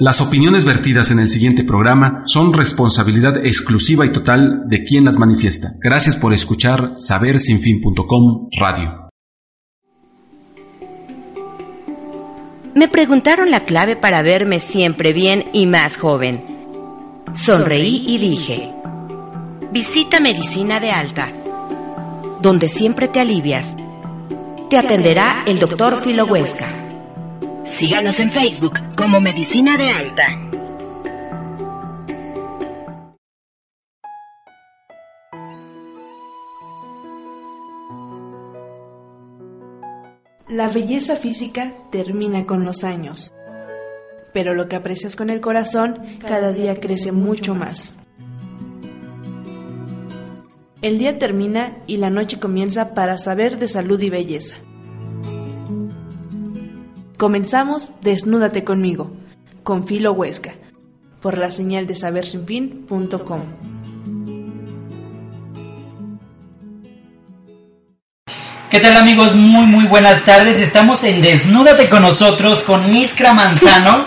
Las opiniones vertidas en el siguiente programa son responsabilidad exclusiva y total de quien las manifiesta. Gracias por escuchar sabersinfin.com Radio. Me preguntaron la clave para verme siempre bien y más joven. Sonreí y dije, visita Medicina de Alta, donde siempre te alivias. Te atenderá el doctor Filo Huesca. Síganos en Facebook como Medicina de Alta. La belleza física termina con los años, pero lo que aprecias con el corazón cada día crece mucho más. El día termina y la noche comienza para saber de salud y belleza. Comenzamos Desnúdate conmigo, con Filo Huesca, por la señal de sabersinfin.com. ¿Qué tal amigos? Muy muy buenas tardes. Estamos en Desnúdate con nosotros con Iskra Manzano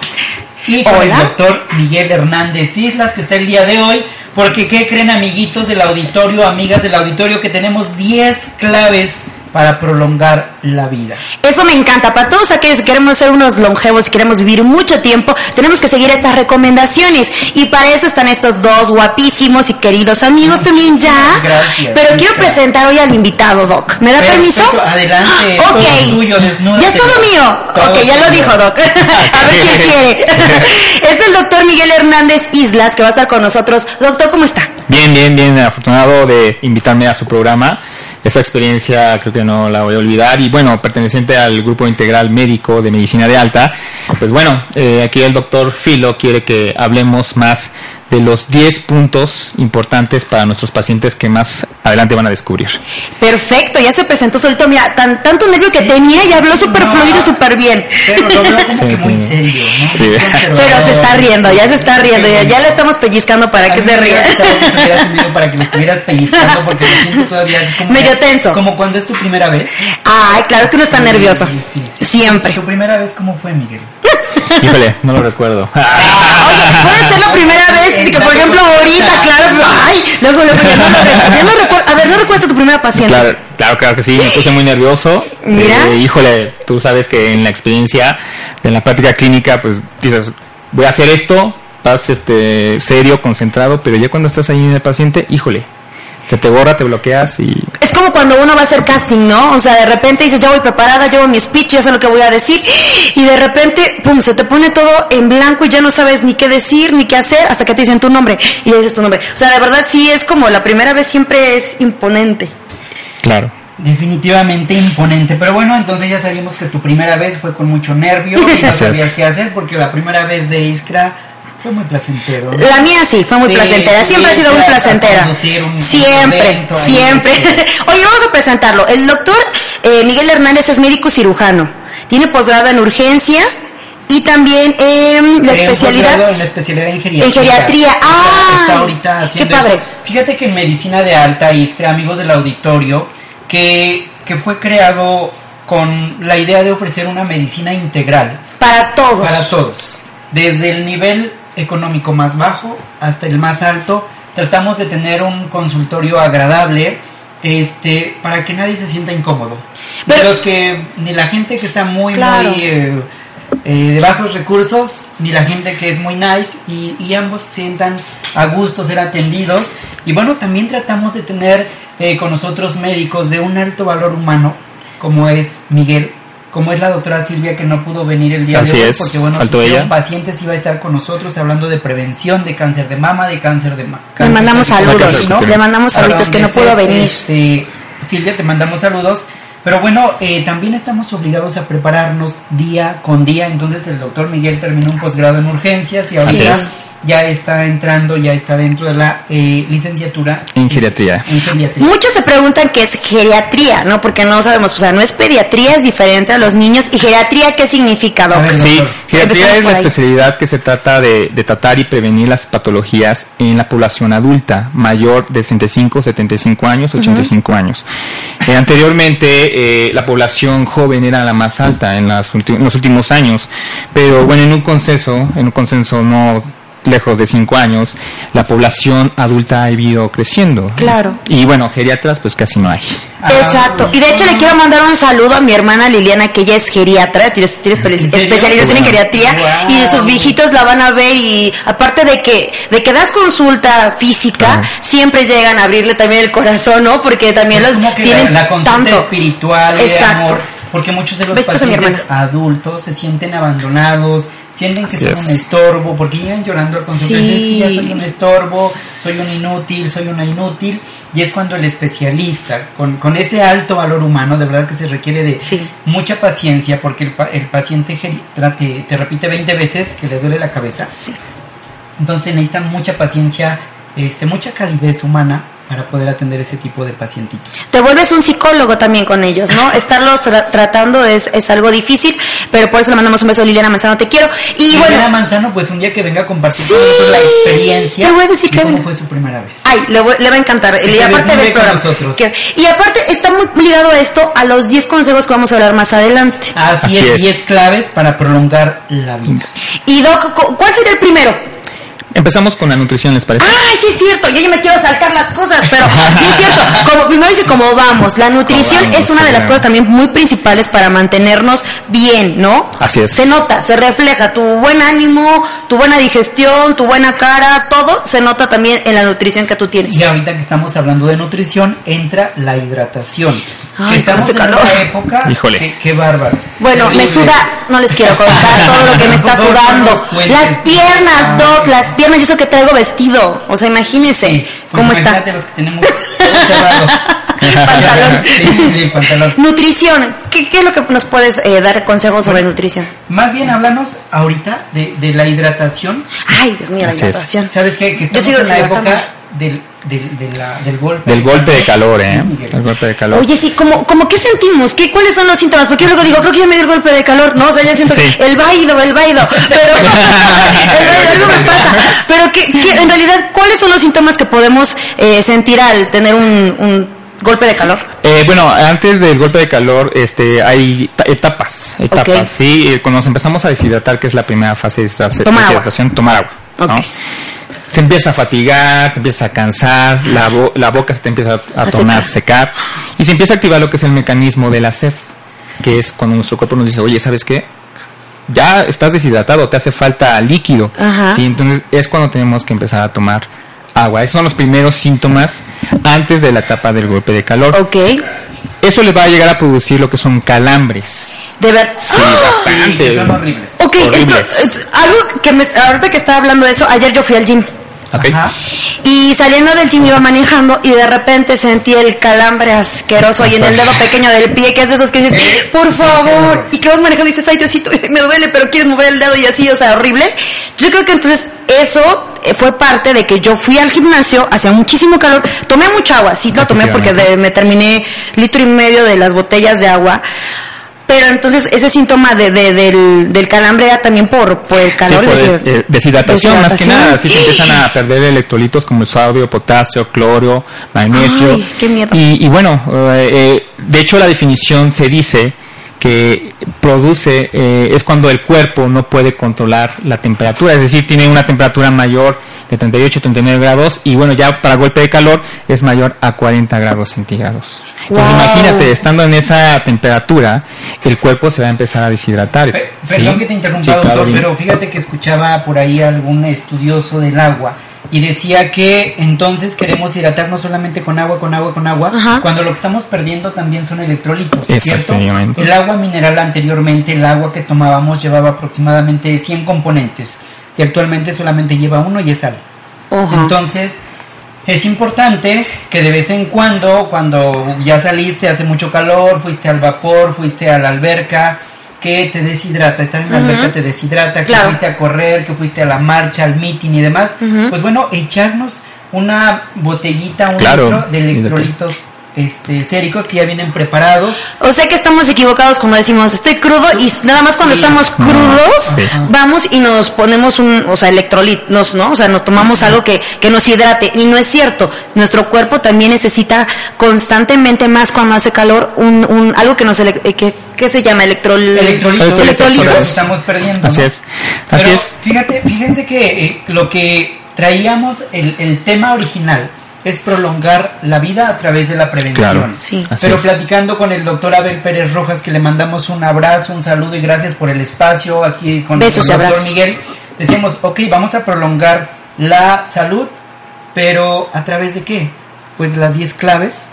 y con el doctor Miguel Hernández Islas que está el día de hoy. Porque ¿qué creen amiguitos del auditorio, amigas del auditorio? Que tenemos 10 claves para prolongar la vida. Eso me encanta. Para todos aquellos que queremos ser unos longevos y queremos vivir mucho tiempo, tenemos que seguir estas recomendaciones. Y para eso están estos dos guapísimos y queridos amigos también ya. Gracias. Pero quiero presentar hoy al invitado, Doc. ¿Me da permiso? Adelante. Ok. Todo tuyo, ya es todo mío. Todo ok, ya lo dijo, Doc. A ver si él quiere. es el doctor Miguel Hernández Islas que va a estar con nosotros. Doctor, ¿cómo está? Bien, bien, bien, afortunado de invitarme a su programa. Esa experiencia creo que no la voy a olvidar. Y bueno, perteneciente al grupo integral médico de medicina de alta, pues bueno, eh, aquí el doctor Filo quiere que hablemos más de los 10 puntos importantes para nuestros pacientes que más adelante van a descubrir. Perfecto, ya se presentó solito. Mira, tan, tanto nervio que tenía y habló súper No. fluido y súper bien. Pero lo veo como Sí, que muy serio, ¿no? Sí. Pero se está riendo, ya se está riendo, ya, ya le estamos pellizcando para que se ría. para que me estuvieras pellizcando porque me siento todavía así como Medio tenso. Como cuando es tu primera vez. Ay, claro que uno está nervioso. Sí, sí, sí. Siempre. ¿Tu primera vez cómo fue, Miguel? Híjole, no lo recuerdo. Oye, puede ser la primera vez que, por ejemplo, ahorita, claro, ay, luego, luego, ya no lo. Ya no recuerdo. A ver, ¿no recuerdas a tu primera paciente? Claro, claro, claro que sí, me puse muy nervioso. Mira. Eh, híjole, tú sabes que en la experiencia, en la práctica clínica, pues dices, voy a hacer esto, estás este, serio, concentrado, pero ya cuando estás ahí en el paciente, híjole, se te borra, te bloqueas y Es como cuando uno va a hacer casting, ¿no? O sea, de repente dices, ya voy preparada, llevo mi speech, ya sé lo que voy a decir, y de repente, pum, se te pone todo en blanco y ya no sabes ni qué decir, ni qué hacer, hasta que te dicen tu nombre, y dices tu nombre. O sea, de verdad sí es como la primera vez siempre es imponente. claro. Definitivamente imponente, pero bueno, entonces ya sabíamos que tu primera vez fue con mucho nervio y no sabías qué hacer porque la primera vez de Iskra fue muy placentero. ¿no? La mía sí, fue muy Sí, placentera, siempre ha sido muy placentera. un Siempre, siempre. Oye, vamos a presentarlo. El doctor eh, Miguel Hernández es médico cirujano, tiene posgrado en urgencia y también en la Eh, un especialidad... en la especialidad en geriatría. En geriatría, Está- ¡ay! Está ahorita haciendo qué padre. eso. Fíjate que en medicina de alta, Iskra, amigos del auditorio, que, que fue creado con la idea de ofrecer una medicina integral Para todos. para todos. Desde el nivel económico más bajo hasta el más alto, tratamos de tener un consultorio agradable este para que nadie se sienta incómodo. Ni Pero- los que ni la gente que está muy Claro. muy eh, eh, de bajos recursos, ni la gente que es muy nice y, y ambos sientan a gusto ser atendidos. Y bueno, también tratamos de tener eh, con nosotros médicos de un alto valor humano, como es Miguel, como es la doctora Silvia que no pudo venir el día Así de hoy, es, porque bueno, faltó ella. pacientes iba a estar con nosotros hablando de prevención de cáncer de mama, de cáncer de mama. Le mandamos saludos, ¿no? Le mandamos saludos que no pudo estés, venir. este, Silvia, te mandamos saludos. Pero bueno, eh, también estamos obligados a prepararnos día con día. Entonces el doctor Miguel terminó un posgrado en urgencias y Así ahorita. Ya está entrando, ya está dentro de la eh, licenciatura en geriatría. en geriatría. Muchos se preguntan qué es geriatría, ¿no? Porque no sabemos, o sea, no es pediatría, es diferente a los niños. ¿Y geriatría qué significa, doc? A ver, Sí, doctor. geriatría es la especialidad que se trata de, de tratar y prevenir las patologías en la población adulta mayor de 65, 75 años, 85 años. Eh, anteriormente eh, la población joven era la más alta en, las en los últimos años, pero bueno, en un consenso, en un consenso no lejos de 5 años, la población adulta ha ido creciendo. Claro. Y bueno, geriatras pues casi no hay. Exacto. Y de hecho le quiero mandar un saludo a mi hermana Liliana, que ella es geriatra, tiene, especialización en geriatría Wow. y sus viejitos la van a ver y aparte de que de que das consulta física, Claro. siempre llegan a abrirle también el corazón, ¿no? Porque también Es los como que tienen la, la consulta tanto espiritual y de Exacto. amor, porque muchos de los pacientes adultos se sienten abandonados, sienten que Así son es. un estorbo, porque llegan llorando al consultorio Sí. "Es que ya soy un estorbo, soy un inútil, soy una inútil, y es cuando el especialista, con, con ese alto valor humano, de verdad que se requiere de Sí. mucha paciencia, porque el, pa- el paciente te, te repite 20 veces que le duele la cabeza, Sí. entonces necesitan mucha paciencia, este, mucha calidez humana para poder atender ese tipo de pacientitos. Te vuelves un psicólogo también con ellos, ¿no? Estarlos tra- tratando es, es algo difícil, pero por eso le mandamos un beso a Liliana Manzano, te quiero. Y bueno, Manzano, pues un día que venga a compartir Sí. con nosotros la experiencia. Le voy a decir que cómo venga. fue su primera vez. Ay, le, voy- le va a encantar. Y aparte desnude del con programa. nosotros. Que- y aparte está muy ligado a esto a los 10 consejos que vamos a hablar más adelante. Así, Así es, es. 10 claves para prolongar la vida. Y Doc, cu- ¿cuál sería el primero? Empezamos con la nutrición, ¿les parece? Ay, sí es cierto, yo ya me quiero saltar las cosas, pero sí es cierto. Como primero dice cómo vamos. La nutrición vamos, es una de las cosas también muy principales para mantenernos bien, ¿no? Así es. Se nota, se refleja tu buen ánimo, tu buena digestión, tu buena cara, todo se nota también en la nutrición que tú tienes. Y ahorita que estamos hablando de nutrición, entra la hidratación. Ay, estamos este en calor. una época. Híjole. Qué, qué bárbaros. Bueno, me suda, no les quiero contar todo lo que me está sudando. Las piernas. Doc, las piernas, y eso que traigo vestido. O sea, imagínense Sí, pues cómo está. los que tenemos todo cerrado. Pantalón. Sí, sí, pantalón. Nutrición, ¿Qué, qué es lo que nos puedes eh, dar consejos sobre nutrición? Más bien, háblanos ahorita de, de la hidratación. Ay, Dios mío, la hidratación. ¿Sabes qué? Que estamos sigo en la época del, del, de la- del golpe. Del golpe de calor, ¿eh? El golpe de calor. Oye, sí, como, como qué sentimos, ¿Qué, ¿cuáles son los síntomas? Porque yo luego digo, creo que ya me dio el golpe de calor, ¿no? O sea, ya siento Sí. que el vaído, el vaído, pero el vaído, algo me pasa. Pero que, que, en realidad, ¿cuáles son los síntomas que podemos eh, sentir al tener un, un golpe de calor? Eh, bueno, antes del golpe de calor, este, hay ta- etapas, etapas, sí. Eh, Cuando nos empezamos a deshidratar, que es la primera fase de esta de Tomar agua. deshidratación, tomar agua, ¿no? Se empieza a fatigar, te empieza a cansar, la, bo- la boca se te empieza a, A tornar secar. secar y se empieza a activar lo que es el mecanismo de la sed, que es cuando nuestro cuerpo nos dice, oye, ¿sabes qué? Ya estás deshidratado, te hace falta líquido. Ajá. Sí, entonces es cuando tenemos que empezar a tomar agua. Esos son los primeros síntomas antes de la etapa del golpe de calor. Ok. Eso le va a llegar a producir lo que son calambres. De ver. Sí, ¡Ah! Sí, bastante. son horribles. Ok, Horribles. entonces, algo que me, ahorita que estaba hablando de eso, ayer yo fui al gym. ¿Ok? Ajá. Y saliendo del gym iba manejando y de repente sentí el calambre asqueroso ahí en el dedo pequeño del pie, que es de esos que dices, por favor, y que vas manejando y dices, ay Diosito, me duele, pero quieres mover el dedo y así, o sea, horrible. Yo creo que entonces eso eh, fue parte de que yo fui al gimnasio, hacía muchísimo calor, tomé mucha agua, sí lo tomé porque de- me terminé litro y medio de las botellas de agua. Pero entonces ese síntoma de, de- del, del calambre era también por, por el Sí, calor. por ese- eh, deshidratación, más que nada. Así se empiezan a perder electrolitos como el sodio, potasio, cloro, magnesio. Ay, qué miedo. Y, y bueno, eh, eh, de hecho la definición se dice que produce, eh, es cuando el cuerpo no puede controlar la temperatura, es decir, tiene una temperatura mayor de 38, 39 grados y bueno, ya para golpe de calor es mayor a 40 grados centígrados. Entonces imagínate, estando en esa temperatura, el cuerpo se va a empezar a deshidratar. Pe- ¿sí? Perdón que te interrumpa, Sí, doctor, pero fíjate que escuchaba por ahí algún estudioso del agua y decía que entonces queremos hidratar no solamente con agua, con agua, con agua, Ajá. cuando lo que estamos perdiendo también son electrolitos, ¿cierto? El agua mineral anteriormente, el agua que tomábamos llevaba aproximadamente 100 componentes y actualmente solamente lleva uno y es sal. Ajá. Entonces, es importante que de vez en cuando, cuando ya saliste, hace mucho calor, fuiste al vapor, fuiste a la alberca, que te deshidrata, estar en la alberca te deshidrata, que fuiste a correr, que fuiste a la marcha, al meeting y demás, pues bueno, echarnos una botellita, un litro de electrolitos este, séricos que ya vienen preparados. O sea que estamos equivocados cuando decimos estoy crudo y nada más cuando estamos crudos vamos y nos ponemos un, o sea, electrolitos, ¿no? O sea, nos tomamos algo que, que nos hidrate y no es cierto. Nuestro cuerpo también necesita constantemente más cuando hace calor un, un algo que nos eh, que, ¿qué se llama? Electrol... Electrolitos. Estamos perdiendo. Así es. Así es. Fíjate, fíjense que eh, lo que traíamos el, el tema original es prolongar la vida a través de la prevención. sí. Pero platicando con el doctor Abel Pérez Rojas, que le mandamos un abrazo, un saludo y gracias por el espacio aquí con el doctor Miguel, decíamos, ok, vamos a prolongar la salud, pero ¿a través de qué? Pues las 10 claves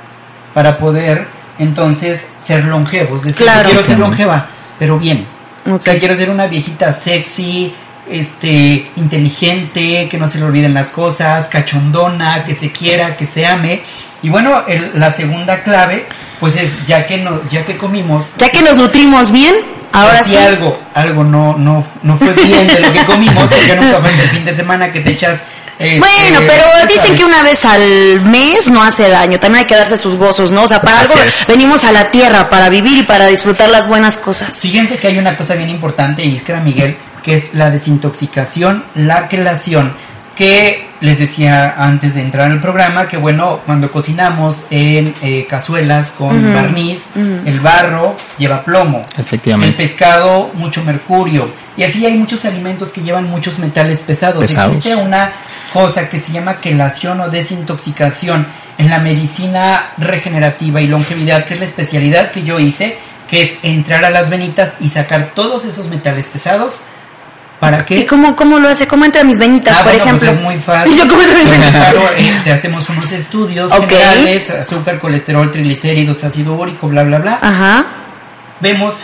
para poder entonces ser longevos. Es decir, quiero ser longeva, pero bien. O sea, quiero ser una viejita sexy, este inteligente, que no se le olviden las cosas, cachondona, que se quiera, que se ame. Y bueno, la segunda clave, pues es ya que no, ya que comimos, ya que nos nutrimos bien, ahora sí algo, algo no, no, no fue bien de lo que comimos, porque nunca fue el fin de semana que te echas este, bueno, pero dicen que una vez al mes no hace daño, también hay que darse sus gozos, ¿no? O sea, para algo venimos a la tierra, para vivir y para disfrutar las buenas cosas. Fíjense que hay una cosa bien importante, Iskra Miguel, que es la desintoxicación, la quelación, que les decía antes de entrar al programa, que bueno, cuando cocinamos en eh, cazuelas con barniz, el barro lleva plomo. Efectivamente. El pescado, mucho mercurio. Y así hay muchos alimentos que llevan muchos metales pesados. Existe una cosa que se llama quelación o desintoxicación en la medicina regenerativa y longevidad, que es la especialidad que yo hice, que es entrar a las venitas y sacar todos esos metales pesados ¿Para qué? ¿Y cómo, cómo lo hace? ¿Cómo entra mis venitas, ah, por pues ejemplo? es muy fácil. ¿Y yo cómo mis venitas? Eh, te hacemos unos estudios generales, azúcar, colesterol, triglicéridos, ácido úrico, bla, bla, bla. Ajá. Vemos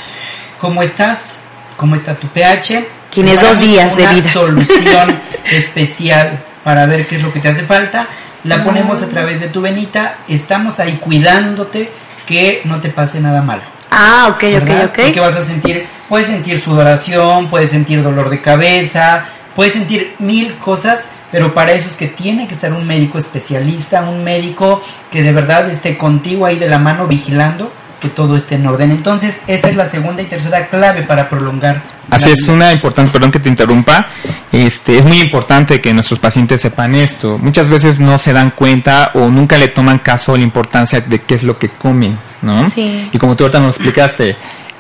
cómo estás, cómo está tu pH. Tienes dos días de vida. solución especial para ver qué es lo que te hace falta. La ponemos a través de tu venita. Estamos ahí cuidándote que no te pase nada malo. Ah, ok, ok, ok. Porque vas a sentir, puedes sentir sudoración, puedes sentir dolor de cabeza, puedes sentir mil cosas, pero para eso es que tiene que estar un médico especialista, un médico que de verdad esté contigo ahí de la mano vigilando que todo esté en orden. Entonces, esa es la segunda y tercera clave para prolongar. Así es, una importante, perdón que te interrumpa, este, es muy importante que nuestros pacientes sepan esto. Muchas veces no se dan cuenta o nunca le toman caso a la importancia de qué es lo que comen, ¿no? Sí. Y como tú ahorita nos explicaste,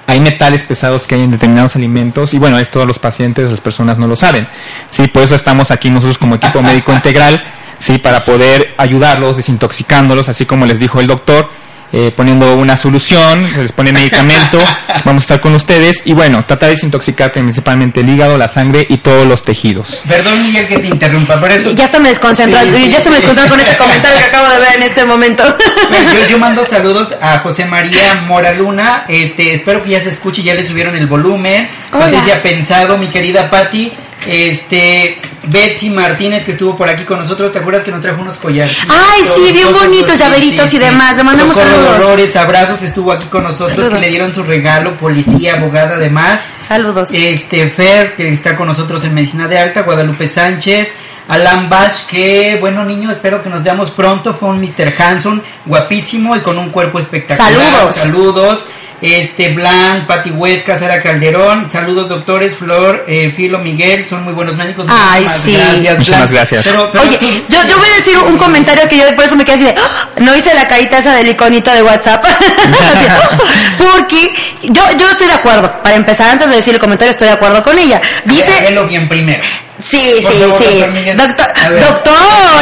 hay metales pesados que hay en determinados alimentos y bueno, esto los pacientes, las personas no lo saben. Sí, por eso estamos aquí nosotros como equipo médico integral, sí, para poder ayudarlos, desintoxicándolos, así como les dijo el doctor eh, poniendo una solución, se les pone medicamento, vamos a estar con ustedes y bueno, trata de desintoxicar principalmente el hígado, la sangre y todos los tejidos. Perdón Miguel que te interrumpa, pero esto... Ya está me desconcentra, ya está me desconcentra con este comentario que acabo de ver en este momento. yo, mando saludos a José María Mora Luna, este, espero que ya se escuche, ya le subieron el volumen, Patricia Pensado, mi querida Patti, este, Betsy Martínez que estuvo por aquí con nosotros, ¿te acuerdas que nos trajo unos collares? Ay, sí, bien bonitos, llaveritos y demás. Le mandamos saludos. abrazos, estuvo aquí con nosotros, que le dieron su regalo, policía, abogada, además. Saludos. Este, Fer, que está con nosotros en Medicina de Alta, Guadalupe Sánchez, Alan Bach, que bueno niño, espero que nos veamos pronto, fue un Mr. Hanson, guapísimo y con un cuerpo espectacular. Saludos. Saludos este Blanc, Pati Huesca, Sara Calderón, saludos doctores, Flor, eh, Filo, Miguel, son muy buenos médicos. Ay, sí. Gracias, Muchísimas gracias. Oye, yo, yo voy a decir un comentario que yo por eso me quedé así de, ¡Ah! no hice la carita esa del iconito de WhatsApp, porque yo, yo estoy de acuerdo, para empezar, antes de decir el comentario, estoy de acuerdo con ella. Dice... bien primero. Sí, sí, sí. Doctor, doctor,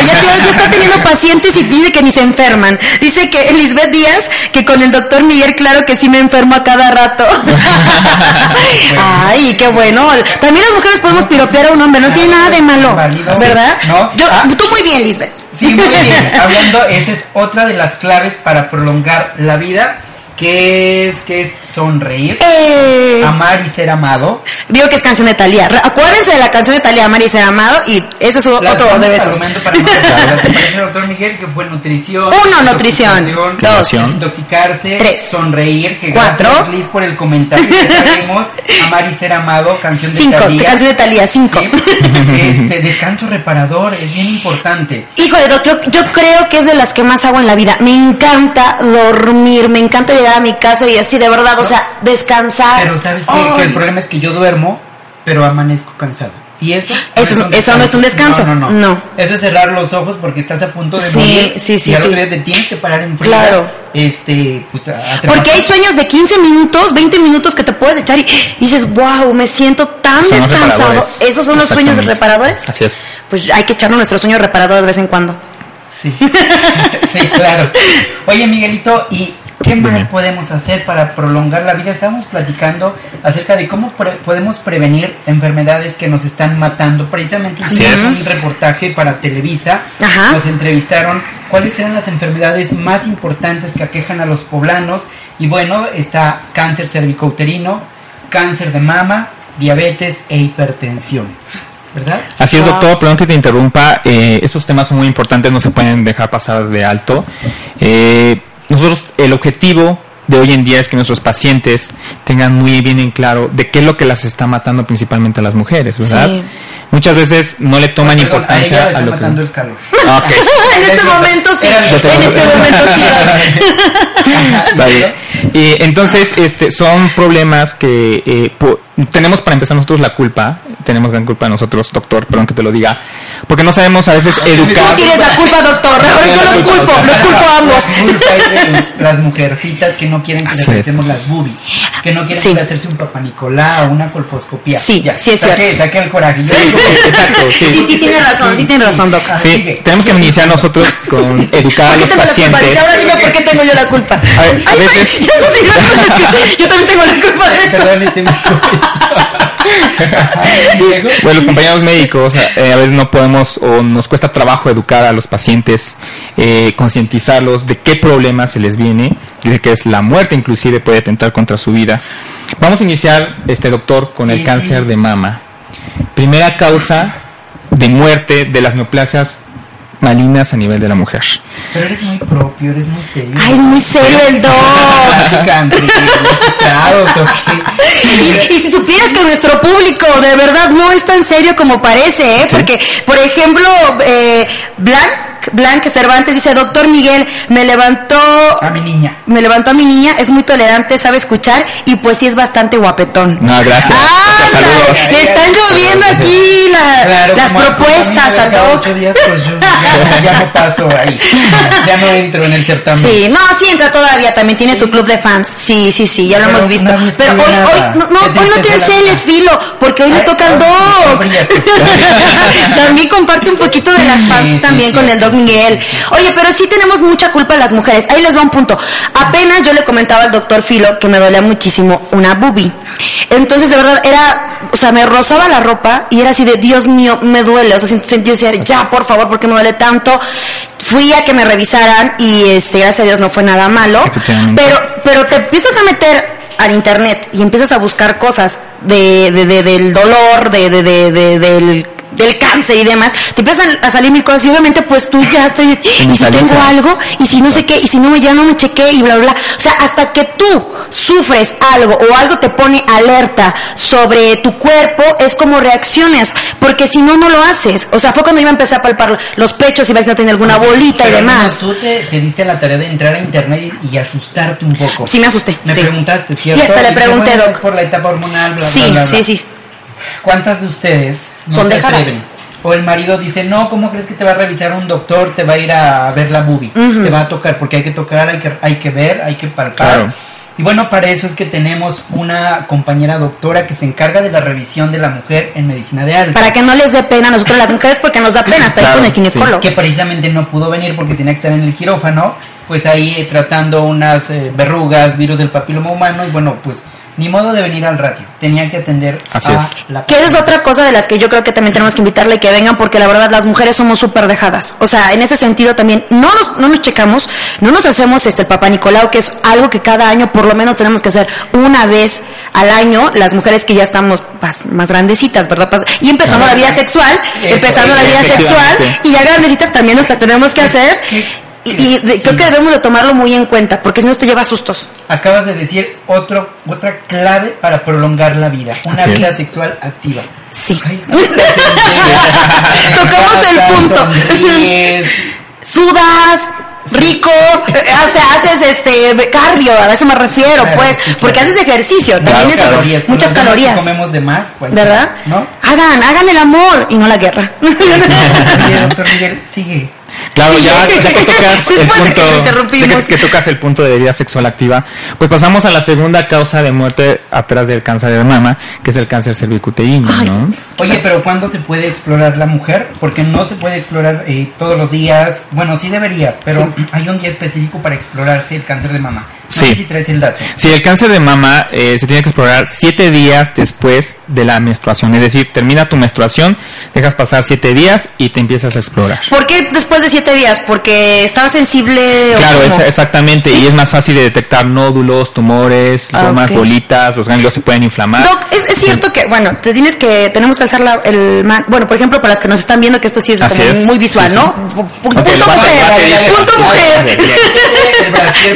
ya, está teniendo pacientes y dice que ni se enferman. Dice que Lisbeth Díaz, que con el doctor Miguel, claro que sí me enfermo a cada rato. Ay, qué bueno. También las mujeres podemos piropear a un hombre, no tiene nada de malo, ¿verdad? Yo, ah. Tú muy bien, Lisbeth. Sí, muy bien. Hablando, esa es otra de las claves para prolongar la vida. ¿Qué es, qué es sonreír? Eh, Amar y ser amado. digo que es canción de Talía. Acuérdense de la canción de Talía, Amar y ser amado, y ese es La otro de besos. para no recordarla. ¿Te parece, doctor Miguel, que fue nutrición? Uno, nutrición. Dos. Intoxicarse. Tres. Sonreír. Que Cuatro. gracias, Liz, por el comentario que sabemos. Amar y ser amado. Canción de Cinco, Thalía. canción de Talía, cinco. Sí. Este, descanso reparador. Es bien importante. Híjole, doc, yo, yo creo que es de las que más hago en la vida. Me encanta dormir, me encanta llegar a mi casa y así de verdad, o sea, descansar. Pero sabes que el problema es que yo duermo, pero amanezco cansado. ¿Y eso? Eso- eso no es un descanso. No, no, no. No. Eso es cerrar los ojos porque estás a punto de Sí, morir. sí, sí, Y al sí. otro día te tienes que parar en frío. Claro. Este, pues a, a Porque hay sueños de 15 minutos, 20 minutos que te puedes echar y dices, wow, me siento tan Son descansado. ¿Esos son los sueños reparadores? Así es. Pues hay que echarnos nuestro sueño reparador de vez en cuando. Sí. sí, claro. Oye, Miguelito, ¿y qué más podemos hacer para prolongar la vida? Estábamos platicando acerca de cómo pre- podemos prevenir enfermedades que nos están matando. Precisamente hicimos un reportaje para Televisa. Ajá. Nos entrevistaron cuáles eran las enfermedades más importantes que aquejan a los poblanos. Y bueno, está cáncer cervicouterino, cáncer de mama, diabetes e hipertensión. ¿Verdad? Así es, Wow. doctor, perdón que te interrumpa. Eh, estos temas son muy importantes, no se pueden dejar pasar de alto. Eh, nosotros, el objetivo de hoy en día es que nuestros pacientes tengan muy bien en claro de qué es lo que las está matando principalmente a las mujeres, ¿verdad? Sí. Muchas veces no le toman Perdón, importancia a, lo que... matando el calor. Ah, ok. en este momento sí, Era- en este momento sí. Está bien. Y entonces, este, son problemas que eh, tenemos para empezar nosotros la culpa, tenemos gran culpa nosotros, doctor, perdón que te lo diga, porque no sabemos a veces Tú educar. tienes la culpa, doctor. Mejor yo los culpo, los culpo a ambos. Las mujercitas que no quieren que Así le es. revisemos las boobies, que no quieren Sí. que hacerse un papanicolá o una colposcopía. Sí, ya, sí es saqué, cierto. saqué el coraje. Sí, exacto, sí. Y sí tiene razón, sí tiene razón, doc. Ah, Sí, sigue. tenemos que iniciar nosotros con educar a ¿Por qué los pacientes. Dice, ahora dime por qué tengo yo la culpa. A ver, a Ay, veces- pues, ya no digas cosas que yo también tengo la culpa de esto. Perdón, Diego. Bueno, los compañeros médicos eh, a veces no podemos o nos cuesta trabajo educar a los pacientes, eh, concientizarlos de qué problema se les viene, de que es la muerte inclusive puede atentar contra su vida. Vamos a iniciar, este doctor, con Sí, el cáncer sí. de mama. Primera causa de muerte de las neoplasias malignas a nivel de la mujer. Pero eres muy propio, eres muy serio. Ay, es muy serio el doc. Picante, registrados, ¿o qué? Y, y si supieras que nuestro público de verdad no es tan serio como parece, ¿eh? Porque, por ejemplo, eh, Blanc, Blanc Cervantes dice, doctor Miguel, me levantó... A mi niña. Me levantó a mi niña, es muy tolerante, sabe escuchar y pues sí es bastante guapetón. No, gracias. ¡Ah! Saludos. Le están lloviendo aquí la- Claro, las propuestas al doc. ocho días, pues yo ya, ya no paso ahí. Ya no entro en el certamen. Sí, no, sí entra todavía, también tiene su club de fans. Sí, sí, sí, ya lo Pero hemos visto. Pero hoy, hoy, no, no, hoy no te enceles. Filo, porque hoy le Ay, toca al ay, no Doc. también comparte un poquito de las fans Sí, sí, también sí, con sí, el Doc Miguel. Oye, pero sí tenemos mucha culpa las mujeres. Ahí les va un punto. Apenas yo le comentaba al doctor Filo que me dolía muchísimo una boobie. Entonces, de verdad, era, o sea, me rozaba la ropa y era así de, Dios mío, me duele. O sea, sentí, decía, ya, por favor, ¿por qué me duele tanto? Fui a que me revisaran y, este, gracias a Dios no fue nada malo. Pero, pero te empiezas a meter al internet y empiezas a buscar cosas de, de- de- del dolor, de, de- de- de- del, del cáncer y demás, te empiezan a salir mil cosas y obviamente pues tú ya estás, y si tengo algo, y si no sé qué, y si no ya no me chequé y bla, bla, bla. O sea, hasta que tú sufres algo o algo te pone alerta sobre tu cuerpo, es como reacciones, porque si no, no lo haces. O sea, fue cuando yo me empecé a palpar los pechos y ver si no tenía alguna bolita y demás. tú te, te diste la tarea de entrar a internet y, y asustarte un poco. Sí, me asusté. Me sí. preguntaste, ¿cierto? Y hasta le pregunté, doc. por la etapa hormonal, bla, Sí, bla, bla, sí, sí. ¿Cuántas de ustedes no Son se dejadas. atreven? O el marido dice, no, ¿cómo crees que te va a revisar un doctor? Te va a ir a ver la boobie. Te va a tocar, porque hay que tocar, hay que, hay que ver, hay que palpar. Claro. Y bueno, para eso es que tenemos una compañera doctora que se encarga de la revisión de la mujer en medicina de alta. Para que no les dé pena a nosotros las mujeres, porque nos da pena estar Claro, con el ginecólogo. que precisamente no pudo venir porque tenía que estar en el quirófano, pues ahí eh, tratando unas eh, verrugas, virus del papiloma humano y bueno, pues ni modo de venir al radio. Tenían que atender Así a es. la Que es otra cosa de las que yo creo que también tenemos que invitarle que vengan porque la verdad las mujeres somos súper dejadas. O sea, en ese sentido también no nos, no nos checamos, no nos hacemos este el papá Nicolau, que es algo que cada año por lo menos tenemos que hacer una vez al año, las mujeres que ya estamos más, más grandecitas, ¿verdad? Pas- Y empezando la vida sexual, Eso, empezando la vida sexual, y ya grandecitas también nos la tenemos que hacer. Y, y de- creo que debemos de tomarlo muy en cuenta, porque si no te lleva sustos. Acabas de decir otro, otra clave para prolongar la vida, una Así es. vida sexual activa. Sí. Tocamos el punto. Sudas rico, eh, o sea, haces este cardio, a eso me refiero, Claro, pues, sí, claro. porque haces ejercicio, también Muchas eso, calorías, muchas ganas que calorías, comemos de más, pues, ¿verdad? ¿No? Hagan, hagan el amor y no la guerra. Oye, doctor Miguel, sigue. Claro, Sí. ya, ya que tocas el Después de que punto, tocas el punto de vida sexual activa, pues pasamos a la segunda causa de muerte atrás del cáncer de mama, que es el cáncer cervicuterino, Ay. ¿no? Oye, pero ¿cuándo se puede explorar la mujer? Porque no se puede explorar eh, todos los días. Bueno, sí debería, pero hay un día específico para explorarse el cáncer de mama. No Sí. sé si traes el dato. Si el cáncer de mama eh, se tiene que explorar siete días después de la menstruación, es decir, termina tu menstruación, dejas pasar siete días y te empiezas a explorar. ¿Por qué después de siete días? Porque estaba sensible. o Claro, es- exactamente, y es más fácil de detectar nódulos, tumores, Ah, formas, ok. bolitas, los ganglios se pueden inflamar. Doc, es, es cierto que, bueno, te tienes que, tenemos que alzar la, el, man- bueno, por ejemplo, para las que nos están viendo, que esto sí es como es. muy visual, Sí, ¿no? sí. Punto a- mujer, punto mujer.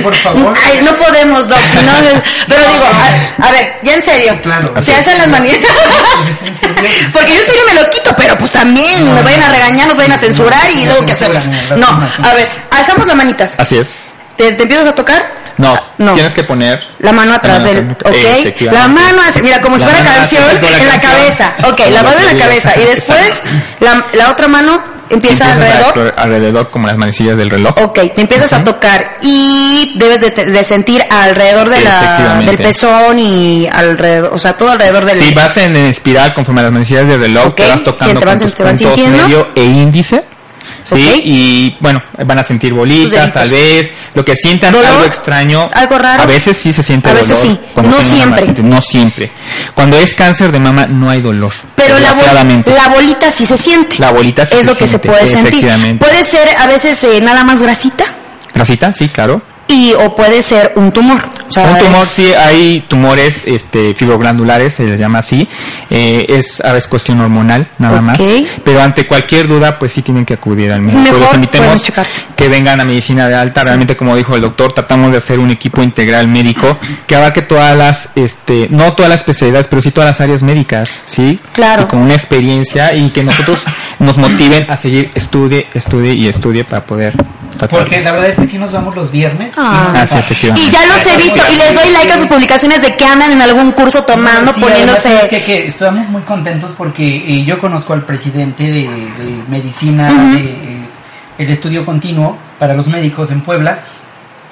por favor. Ay, no podemos, Doc, si no, pero digo, a, a ver, ya en serio, Claro. se hacen las manías. Porque yo en serio me lo quito, pero pues también me vayan a regañar, nos vayan a censurar y no, luego qué hacemos. No, a ver, alzamos las manitas. Así es. ¿Te, te empiezas a tocar? No, Ah, no. tienes que poner La mano atrás La del, ok, la mano así, mira, como si La fuera canción en la canción. cabeza, ok, la mano en la cabeza, y después la, la otra mano empieza alrededor, alrededor como las manecillas del reloj. ok, te empiezas a tocar y debes de, de sentir alrededor de la, del pezón y alrededor, o sea, todo alrededor del... Si vas en, en espiral conforme a las manecillas del reloj, Ok, te vas sí, tocando te van- con tus te van puntos sintiendo. medio e índice. Sí, y bueno, van a sentir bolitas, tal vez, lo que sientan ¿Dolor? algo extraño. ¿Algo raro? A veces sí se siente A veces dolor. sí, no siempre. No siempre. Cuando es cáncer de mama no hay dolor. Pero la, bol- la bolita sí se siente. La bolita sí es se lo que se siente, puede sentir. Puede ser a veces eh, nada más grasita ¿Grasita? Sí, claro. Y o puede ser un tumor. O sea, Un tumor es- sí hay tumores este fibroglandulares se les llama así eh, es a veces cuestión hormonal nada más pero ante cualquier duda pues sí tienen que acudir al médico Mejor los invitemos checarse. que vengan a medicina de alta realmente como dijo el doctor tratamos de hacer un equipo integral médico que abarque todas las este no todas las especialidades pero sí todas las áreas médicas sí Claro. y con una experiencia y que nosotros nos motiven a seguir estudie estudie y estudie para poder tratar Porque la verdad es que sí nos vamos los viernes. Y Ah. Ah, sí, va- efectivamente. Y ya los he visto y les doy like a sus publicaciones de que andan en algún curso tomando, Sí, poniéndose... ¿sabes qué? que estamos muy contentos porque eh, yo conozco al presidente de, de medicina de eh, el estudio continuo para los médicos en Puebla.